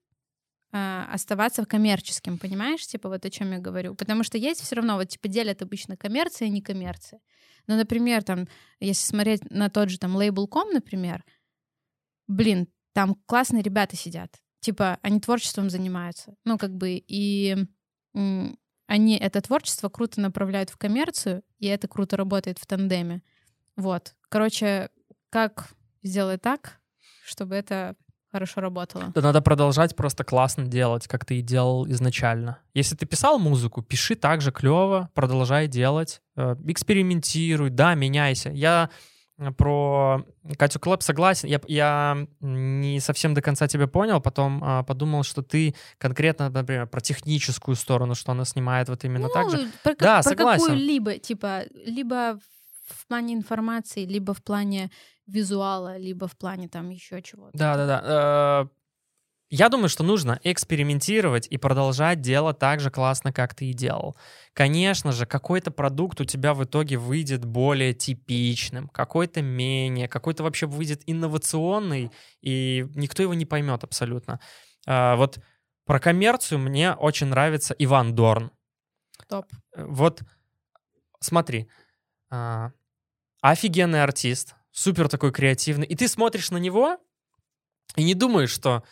э, оставаться коммерческим, понимаешь, типа вот о чем я говорю. Потому что есть все равно, вот типа делят обычно коммерция и не коммерция. Но, например, там, если смотреть на тот же там Label.com, например, блин, там классные ребята сидят. Типа, они творчеством занимаются. Ну, как бы, и они это творчество круто направляют в коммерцию, и это круто работает в тандеме. Вот. Короче, как сделать так, чтобы это хорошо работало? Да надо продолжать просто классно делать, как ты и делал изначально. Если ты писал музыку, пиши так же клево, продолжай делать, э, экспериментируй, да, меняйся. Я э, про Катю Клэп согласен. Я, я не совсем до конца тебя понял, потом а, подумал, что ты конкретно, например, про техническую сторону, что она снимает вот именно так же. Ну, Про, Да, про согласен. какую-либо, типа, либо в плане информации, либо в плане визуала, либо в плане там еще чего-то. Да, да, да. Я думаю, что нужно экспериментировать и продолжать делать так же классно, как ты и делал. Конечно же, какой-то продукт у тебя в итоге выйдет более типичным, какой-то менее, какой-то вообще выйдет инновационный, и никто его не поймет абсолютно. А, вот про коммерцию мне очень нравится Иван Дорн. Топ. Вот смотри, а, офигенный артист, супер такой креативный, и ты смотришь на него и не думаешь, что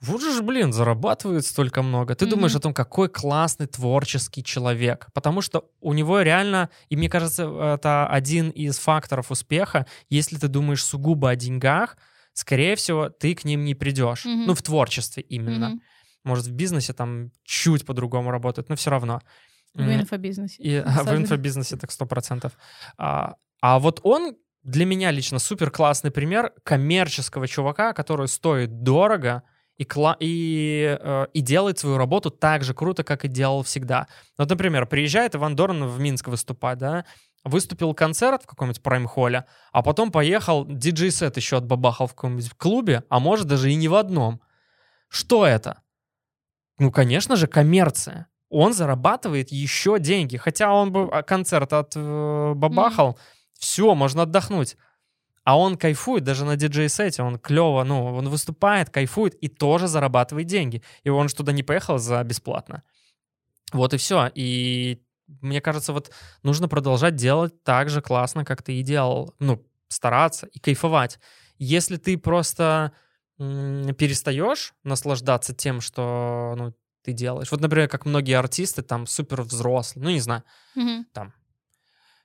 вот же, блин, зарабатывает столько много. Ты mm-hmm. думаешь о том, какой классный творческий человек. Потому что у него реально, и мне кажется, это один из факторов успеха. Если ты думаешь сугубо о деньгах, скорее всего, ты к ним не придешь. Mm-hmm. Ну, в творчестве именно. Mm-hmm. Может, в бизнесе там чуть по-другому работает, но все равно. В инфобизнесе. И, в инфобизнесе так сто процентов. А, а вот он для меня лично супер классный пример коммерческого чувака, который стоит дорого, и, кла- и, э, и делает свою работу так же круто, как и делал всегда. Вот, например, приезжает Иван Дорн в Минск выступать, да, выступил концерт в каком-нибудь прайм-холле, а потом поехал, диджей-сет еще отбабахал в каком-нибудь клубе, а может даже и не в одном. Что это? Ну, конечно же, коммерция. Он зарабатывает еще деньги. Хотя он бы а, концерт отбабахал, mm. все, можно отдохнуть. А он кайфует даже на диджей-сете, он клево, ну, он выступает, кайфует и тоже зарабатывает деньги. И он же туда не поехал за бесплатно. Вот и все. И мне кажется, вот нужно продолжать делать так же классно, как ты и делал. Ну, стараться и кайфовать. Если ты просто перестаешь наслаждаться тем, что ну, ты делаешь. Вот, например, как многие артисты, там, супер взрослые, ну, не знаю, mm-hmm. там,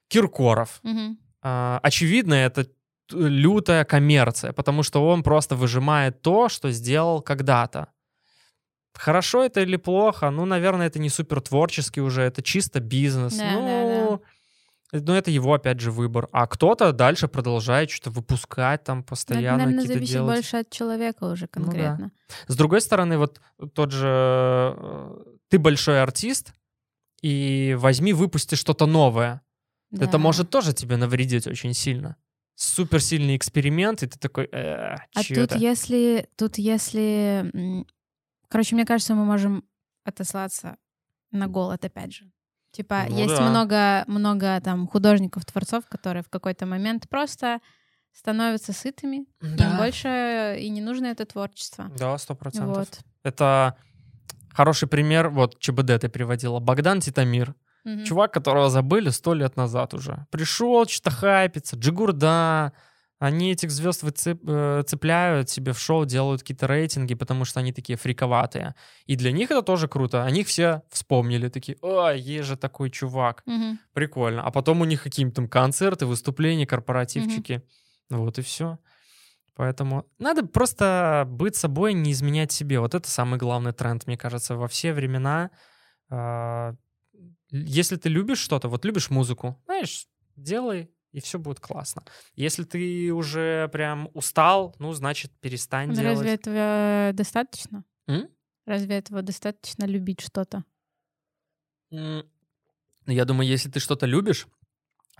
Киркоров. Mm-hmm. А, очевидно, это лютая коммерция, потому что он просто выжимает то, что сделал когда-то. Хорошо это или плохо? Ну, наверное, это не супер творческий уже, это чисто бизнес. Да, ну, да, да. Ну, это его, опять же, выбор. А кто-то дальше продолжает что-то выпускать там постоянно. Это, наверное, зависит делать. больше от человека уже конкретно. Ну, да. С другой стороны, вот тот же э, ты большой артист, и возьми, выпусти что-то новое. Да. Это может тоже тебе навредить очень сильно суперсильный эксперимент, и ты такой, э, А тут это? если, тут если, короче, мне кажется, мы можем отослаться на голод опять же. Типа ну, есть да. много, много там художников, творцов, которые в какой-то момент просто становятся сытыми, да. им больше и не нужно это творчество. Да, сто процентов. Вот. Это хороший пример, вот ЧБД ты приводила, Богдан Титамир. Угу. Чувак, которого забыли сто лет назад уже. Пришел, что-то хайпится, Джигурда. Они этих звезд выцеп, э, цепляют себе в шоу, делают какие-то рейтинги, потому что они такие фриковатые. И для них это тоже круто. Они их все вспомнили, такие, о, есть же такой чувак. Угу. Прикольно. А потом у них какие-то там концерты, выступления, корпоративчики. Угу. Вот и все. Поэтому надо просто быть собой, не изменять себе. Вот это самый главный тренд, мне кажется, во все времена. А, если ты любишь что-то, вот любишь музыку, знаешь, делай, и все будет классно. Если ты уже прям устал, ну, значит, перестань Разве делать. Разве этого достаточно? М? Разве этого достаточно любить что-то? Ну, я думаю, если ты что-то любишь,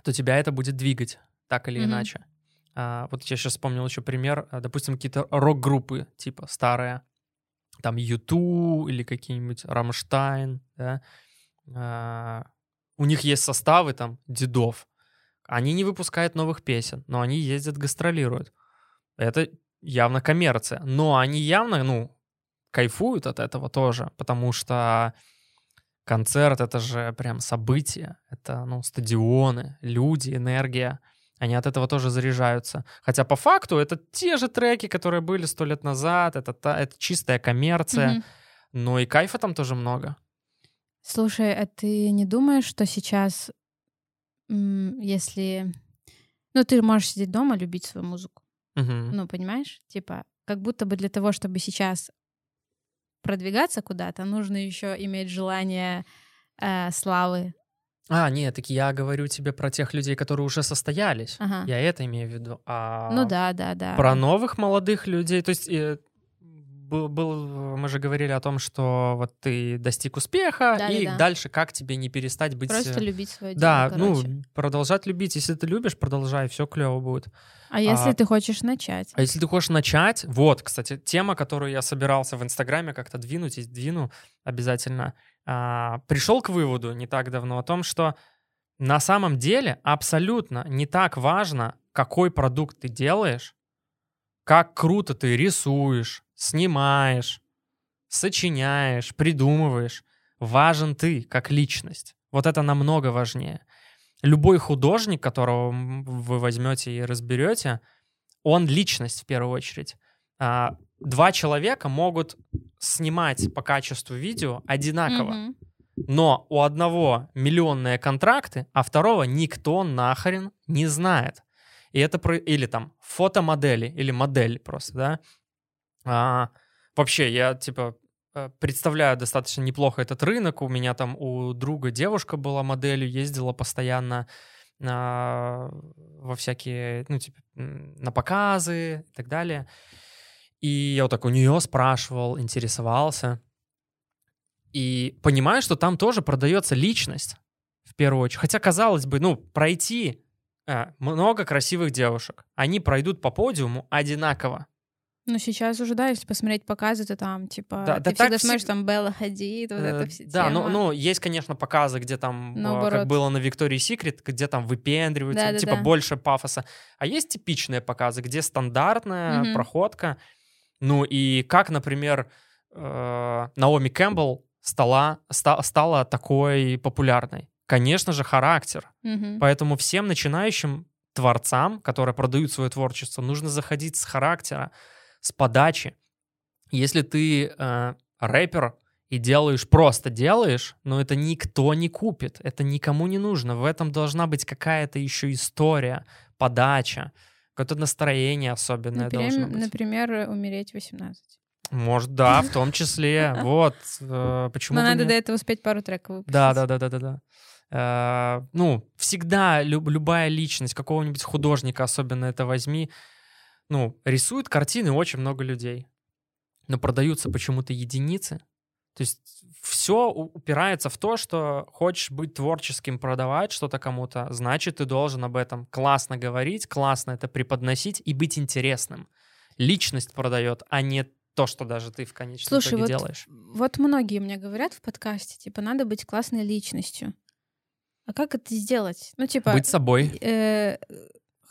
то тебя это будет двигать, так или mm-hmm. иначе. А, вот я сейчас вспомнил еще пример. А, допустим, какие-то рок-группы, типа старые, там Юту или какие-нибудь Рамштайн, да, а, у них есть составы там дедов, они не выпускают новых песен, но они ездят, гастролируют. Это явно коммерция. Но они явно, ну, кайфуют от этого тоже, потому что концерт — это же прям событие. Это, ну, стадионы, люди, энергия. Они от этого тоже заряжаются. Хотя по факту это те же треки, которые были сто лет назад, это, та, это чистая коммерция, mm-hmm. но и кайфа там тоже много. Слушай, а ты не думаешь, что сейчас, если... Ну, ты можешь сидеть дома, любить свою музыку. Угу. Ну, понимаешь? Типа, как будто бы для того, чтобы сейчас продвигаться куда-то, нужно еще иметь желание э, славы. А, нет, так я говорю тебе про тех людей, которые уже состоялись. Ага. Я это имею в виду. А ну да, да, да. Про новых молодых людей. То есть э, был, был, мы же говорили о том, что вот ты достиг успеха, Да, и да, да. дальше как тебе не перестать быть... Просто э, любить свое дело, Да, короче. ну, продолжать любить. Если ты любишь, продолжай, все клево будет. А если а- ты хочешь начать? А если ты хочешь начать, вот, кстати, тема, которую я собирался в Инстаграме как-то двинуть, и двину обязательно, а, пришел к выводу не так давно о том, что на самом деле абсолютно не так важно, какой продукт ты делаешь, как круто ты рисуешь, снимаешь, сочиняешь, придумываешь. Важен ты как личность. Вот это намного важнее. Любой художник, которого вы возьмете и разберете, он личность в первую очередь. А, Два человека могут снимать по качеству видео одинаково, Мгм. но у одного миллионные контракты, а второго никто нахрен не знает. И это про... или там фотомодели, или модель просто, да. А, вообще, я типа э, представляю достаточно неплохо этот рынок. У меня там у друга девушка была моделью, ездила постоянно а, во всякие, ну, типа, на показы и так далее. И я вот так у нее спрашивал, интересовался. И понимаю, что там тоже продается личность в первую очередь. Хотя, казалось бы, ну, пройти много красивых девушек. Они пройдут по подиуму одинаково. Ну, сейчас уже, да, если посмотреть показы, то там, типа, Да, ты да всегда так смотришь, там, Белла Хадид, вот Э, это все Да, ну, ну, есть, конечно, показы, где там, э, как Наоборот. было на Виктории Секрет, где там выпендриваются, Да-да-да. типа больше пафоса. А есть типичные показы, где стандартная Мгм. проходка. Ну и как, например, э, Наоми Кэмпбелл стала, ста- стала такой популярной. Конечно же, характер. Мгм. Поэтому всем начинающим творцам, которые продают свое творчество, нужно заходить с характера, с подачи. Если ты э, рэпер и делаешь, просто делаешь, но это никто не купит, это никому не нужно. В этом должна быть какая-то еще история, подача, какое-то настроение особенное Например, должно быть. например, умереть в 18. Может, да, в том числе. [laughs] Вот. э, Почему Но надо до этого успеть пару треков. Да, да, да, да, да, да. Э, ну, всегда люб- любая личность какого-нибудь художника, особенно это возьми, ну, рисует картины очень много людей, но продаются почему-то единицы. То есть все упирается в то, что хочешь быть творческим, продавать что-то кому-то, значит, ты должен об этом классно говорить, классно это преподносить и быть интересным. Личность продает, а не то, что даже ты в конечном Слушай, итоге вот, делаешь. вот многие мне говорят в подкасте, типа, надо быть классной личностью. А как это сделать? Ну, типа... Быть собой. э,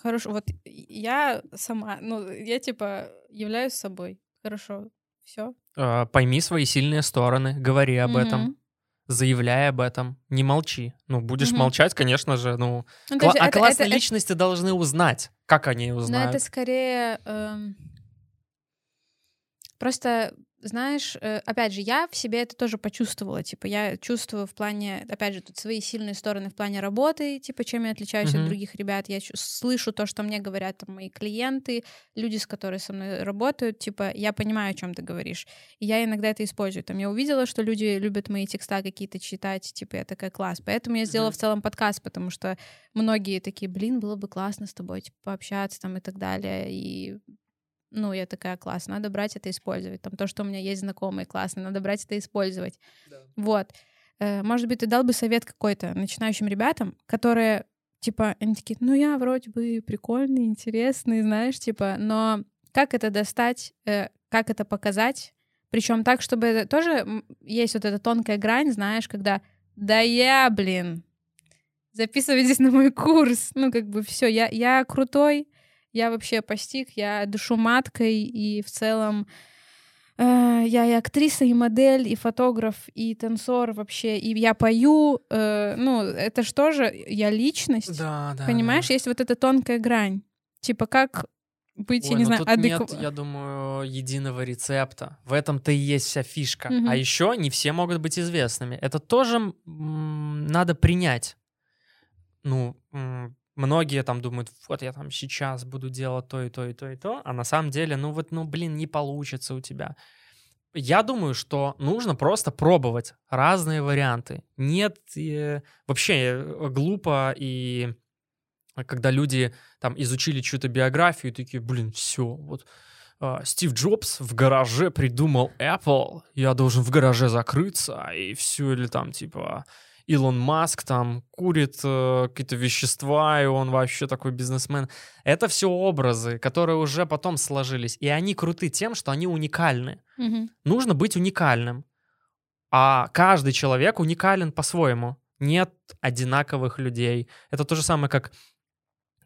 хорошо, вот я сама, ну, я, типа, являюсь собой. Хорошо, все. Э, пойми свои сильные стороны, говори об этом, заявляй об этом, не молчи. Ну, будешь Мгм. молчать, конечно же, ну... Ну, кла- а это- классные это- личности должны узнать. Как они Но узнают? это скорее... эм, Просто, знаешь, э, опять же, я в себе это тоже почувствовала. Типа, я чувствую в плане, опять же, тут свои сильные стороны в плане работы, типа, чем я отличаюсь Мгм. от других ребят. Я слышу то, что мне говорят там, мои клиенты, люди, с которыми со мной работают. Типа, я понимаю, о чем ты говоришь. И я иногда это использую. Там я увидела, что люди любят мои текста какие-то читать, типа, я такая, класс. Поэтому я сделала Мгм. в целом подкаст, потому что многие такие, блин, было бы классно с тобой, типа, пообщаться там и так далее. И ну, я такая, класс, надо брать это использовать. Там то, что у меня есть знакомые, классно, надо брать это использовать. Вот. Э, Может быть, ты дал бы совет какой-то начинающим ребятам, которые, типа, они такие, ну, я вроде бы прикольный, интересный, знаешь, типа, но как это достать, э, как это показать, причем так, чтобы это тоже есть вот эта тонкая грань, знаешь, когда да я, блин, записывайтесь на мой курс. Ну, как бы все, я, я крутой, я вообще постиг, я душу маткой, и в целом э, я и актриса, и модель, и фотограф, и танцор вообще, и я пою. э, ну, это же, я личность. Да, да. Понимаешь, да. есть вот эта тонкая грань. Типа, как быть, я Ой, не ну знаю, тут нет, я думаю, единого рецепта. В этом-то и есть вся фишка. Мгм. А еще не все могут быть известными. Это тоже м, надо принять. Ну, м, многие там думают, вот я там сейчас буду делать то и то и то и то, а на самом деле, ну вот, ну блин, не получится у тебя. Я думаю, что нужно просто пробовать разные варианты. Нет, э, вообще э, глупо и когда люди там изучили чью-то биографию такие, блин, все, вот а, Стив Джобс в гараже придумал Apple, я должен в гараже закрыться, и все, или там, типа, Илон Маск там курит э, какие-то вещества, и он вообще такой бизнесмен. Это все образы, которые уже потом сложились. И они круты тем, что они уникальны. Мгм. Нужно быть уникальным. А каждый человек уникален по-своему. Нет одинаковых людей. Это то же самое, как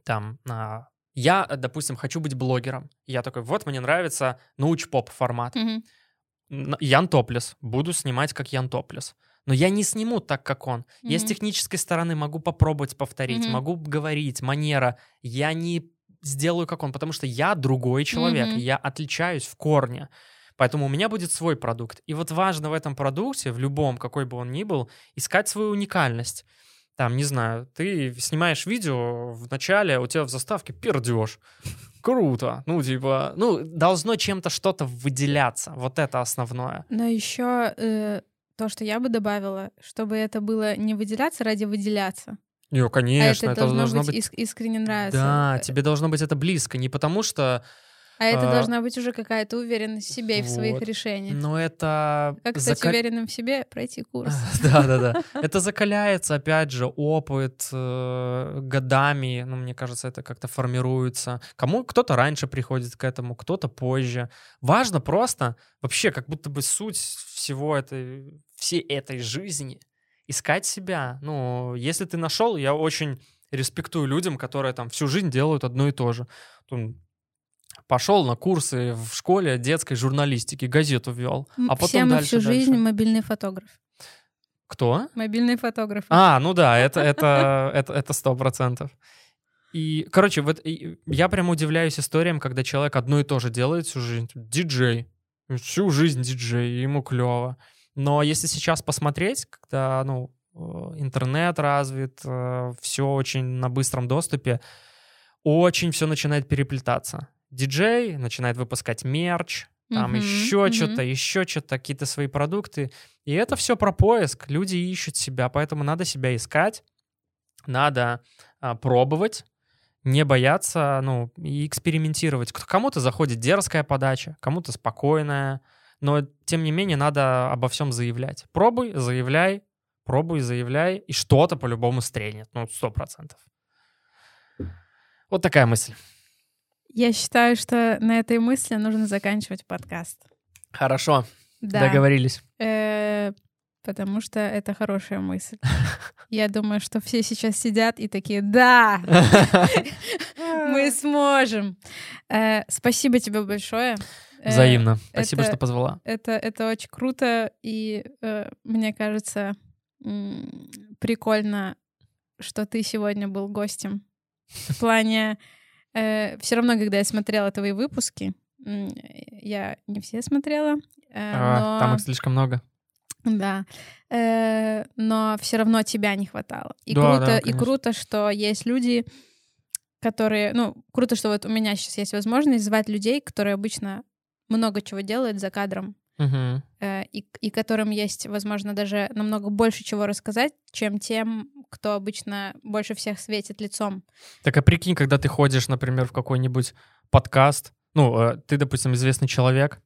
там... а, я, допустим, хочу быть блогером. Я такой, вот мне нравится науч-поп формат. Н- Ян Топлес. Буду снимать как Ян Топлес. Но я не сниму так, как он. Я с технической стороны могу попробовать повторить, Мгм. могу говорить, манера. Я не сделаю как он, потому что я другой человек, Мгм. я отличаюсь в корне. Поэтому у меня будет свой продукт. И вот важно в этом продукте, в любом, какой бы он ни был, искать свою уникальность. Там, не знаю, ты снимаешь видео, в начале у тебя в заставке пердеж. Круто. Ну, типа, ну, должно чем-то что-то выделяться. Вот это основное. Но еще э, то, что я бы добавила, чтобы это было не выделяться ради выделяться, Не, конечно, а это, должно, быть, иск- искренне нравиться. Да, Э, тебе должно быть это близко. Не потому что... А это а, должна быть уже какая-то уверенность в себе и в своих Вот. решениях. Но это... Как стать зака- уверенным в себе? Пройти курс. [laughs] Да-да-да. [laughs] Это закаляется, опять же, опыт э, годами. Ну, мне кажется, это как-то формируется. Кому кто-то раньше приходит к этому, кто-то позже. Важно просто вообще, как будто бы суть всего этой, всей этой жизни искать себя. Ну, если ты нашел, я очень респектую людям, которые там всю жизнь делают одно и то же. Пошел на курсы в школе детской журналистики, газету вел, а потом Все мы дальше, всю жизнь дальше. мобильный фотограф. Кто? Мобильный фотограф. А, ну да, это [laughs] это это это сто процентов. И, короче, вот и я прям удивляюсь историям, когда человек одно и то же делает всю жизнь. Диджей. Всю жизнь диджей, ему клево. Но если сейчас посмотреть, когда, ну, э, интернет развит, все очень на быстром доступе, очень все начинает переплетаться. Диджей начинает выпускать мерч, там Мгм, еще мгм. что-то, еще что-то, какие-то свои продукты. И это все про поиск. Люди ищут себя, поэтому надо себя искать, надо а, пробовать, не бояться, ну, и экспериментировать. Кому-то заходит дерзкая подача, кому-то спокойная, но, тем не менее, надо обо всем заявлять. Пробуй, заявляй, пробуй, заявляй, и что-то по-любому стрельнет, ну, сто процентов. Вот такая мысль. Я считаю, что на этой мысли нужно заканчивать подкаст. Хорошо, Да. договорились. Э, потому что это хорошая мысль. [laughs] Я думаю, что все сейчас сидят и такие, да, [laughs] мы сможем. Э, Спасибо тебе большое. Э, Взаимно. Спасибо, это- что позвала. Это, это очень круто, и э, мне кажется, м, прикольно, что ты сегодня был гостем. В плане, все равно, когда я смотрела твои выпуски, м, я не все смотрела, э, А, но... Там их слишком много. Да. Э, но все равно тебя не хватало. И Да, круто, да, и круто, что есть люди, которые, ну, круто, что вот у меня сейчас есть возможность звать людей, которые обычно много чего делают за кадром, Мгм. э, и, и которым есть, возможно, даже намного больше чего рассказать, чем тем, кто обычно больше всех светит лицом. Так а прикинь, когда ты ходишь, например, в какой-нибудь подкаст, ну, э, ты, допустим, известный человек,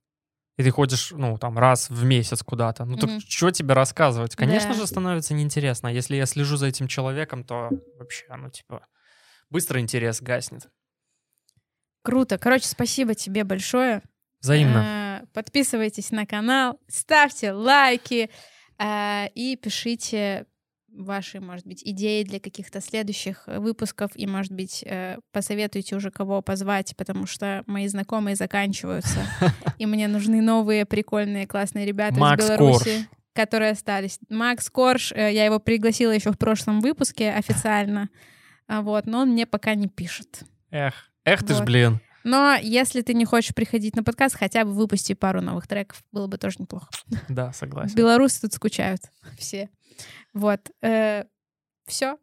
и ты ходишь, ну, там, раз в месяц куда-то. Ну, так Мгм. что тебе рассказывать? Конечно Да. же, становится неинтересно. А Если я слежу за этим человеком, то вообще, ну, типа, быстро интерес гаснет. Круто. Короче, спасибо тебе большое. Взаимно. Э, Подписывайтесь на канал, ставьте лайки э, и пишите ваши, может быть, идеи для каких-то следующих э, выпусков и, может быть, э, посоветуйте уже кого позвать, потому что мои знакомые заканчиваются, [laughs] и мне нужны новые прикольные классные ребята Макс из Беларуси, которые остались. Макс Корж, э, я его пригласила еще в прошлом выпуске официально, а вот, но он мне пока не пишет. Эх, эх ты ж, Вот. блин. Но если ты не хочешь приходить на подкаст, хотя бы выпусти пару новых треков, было бы тоже неплохо. Да, согласен. Белорусы тут скучают [laughs] все. Вот. Все.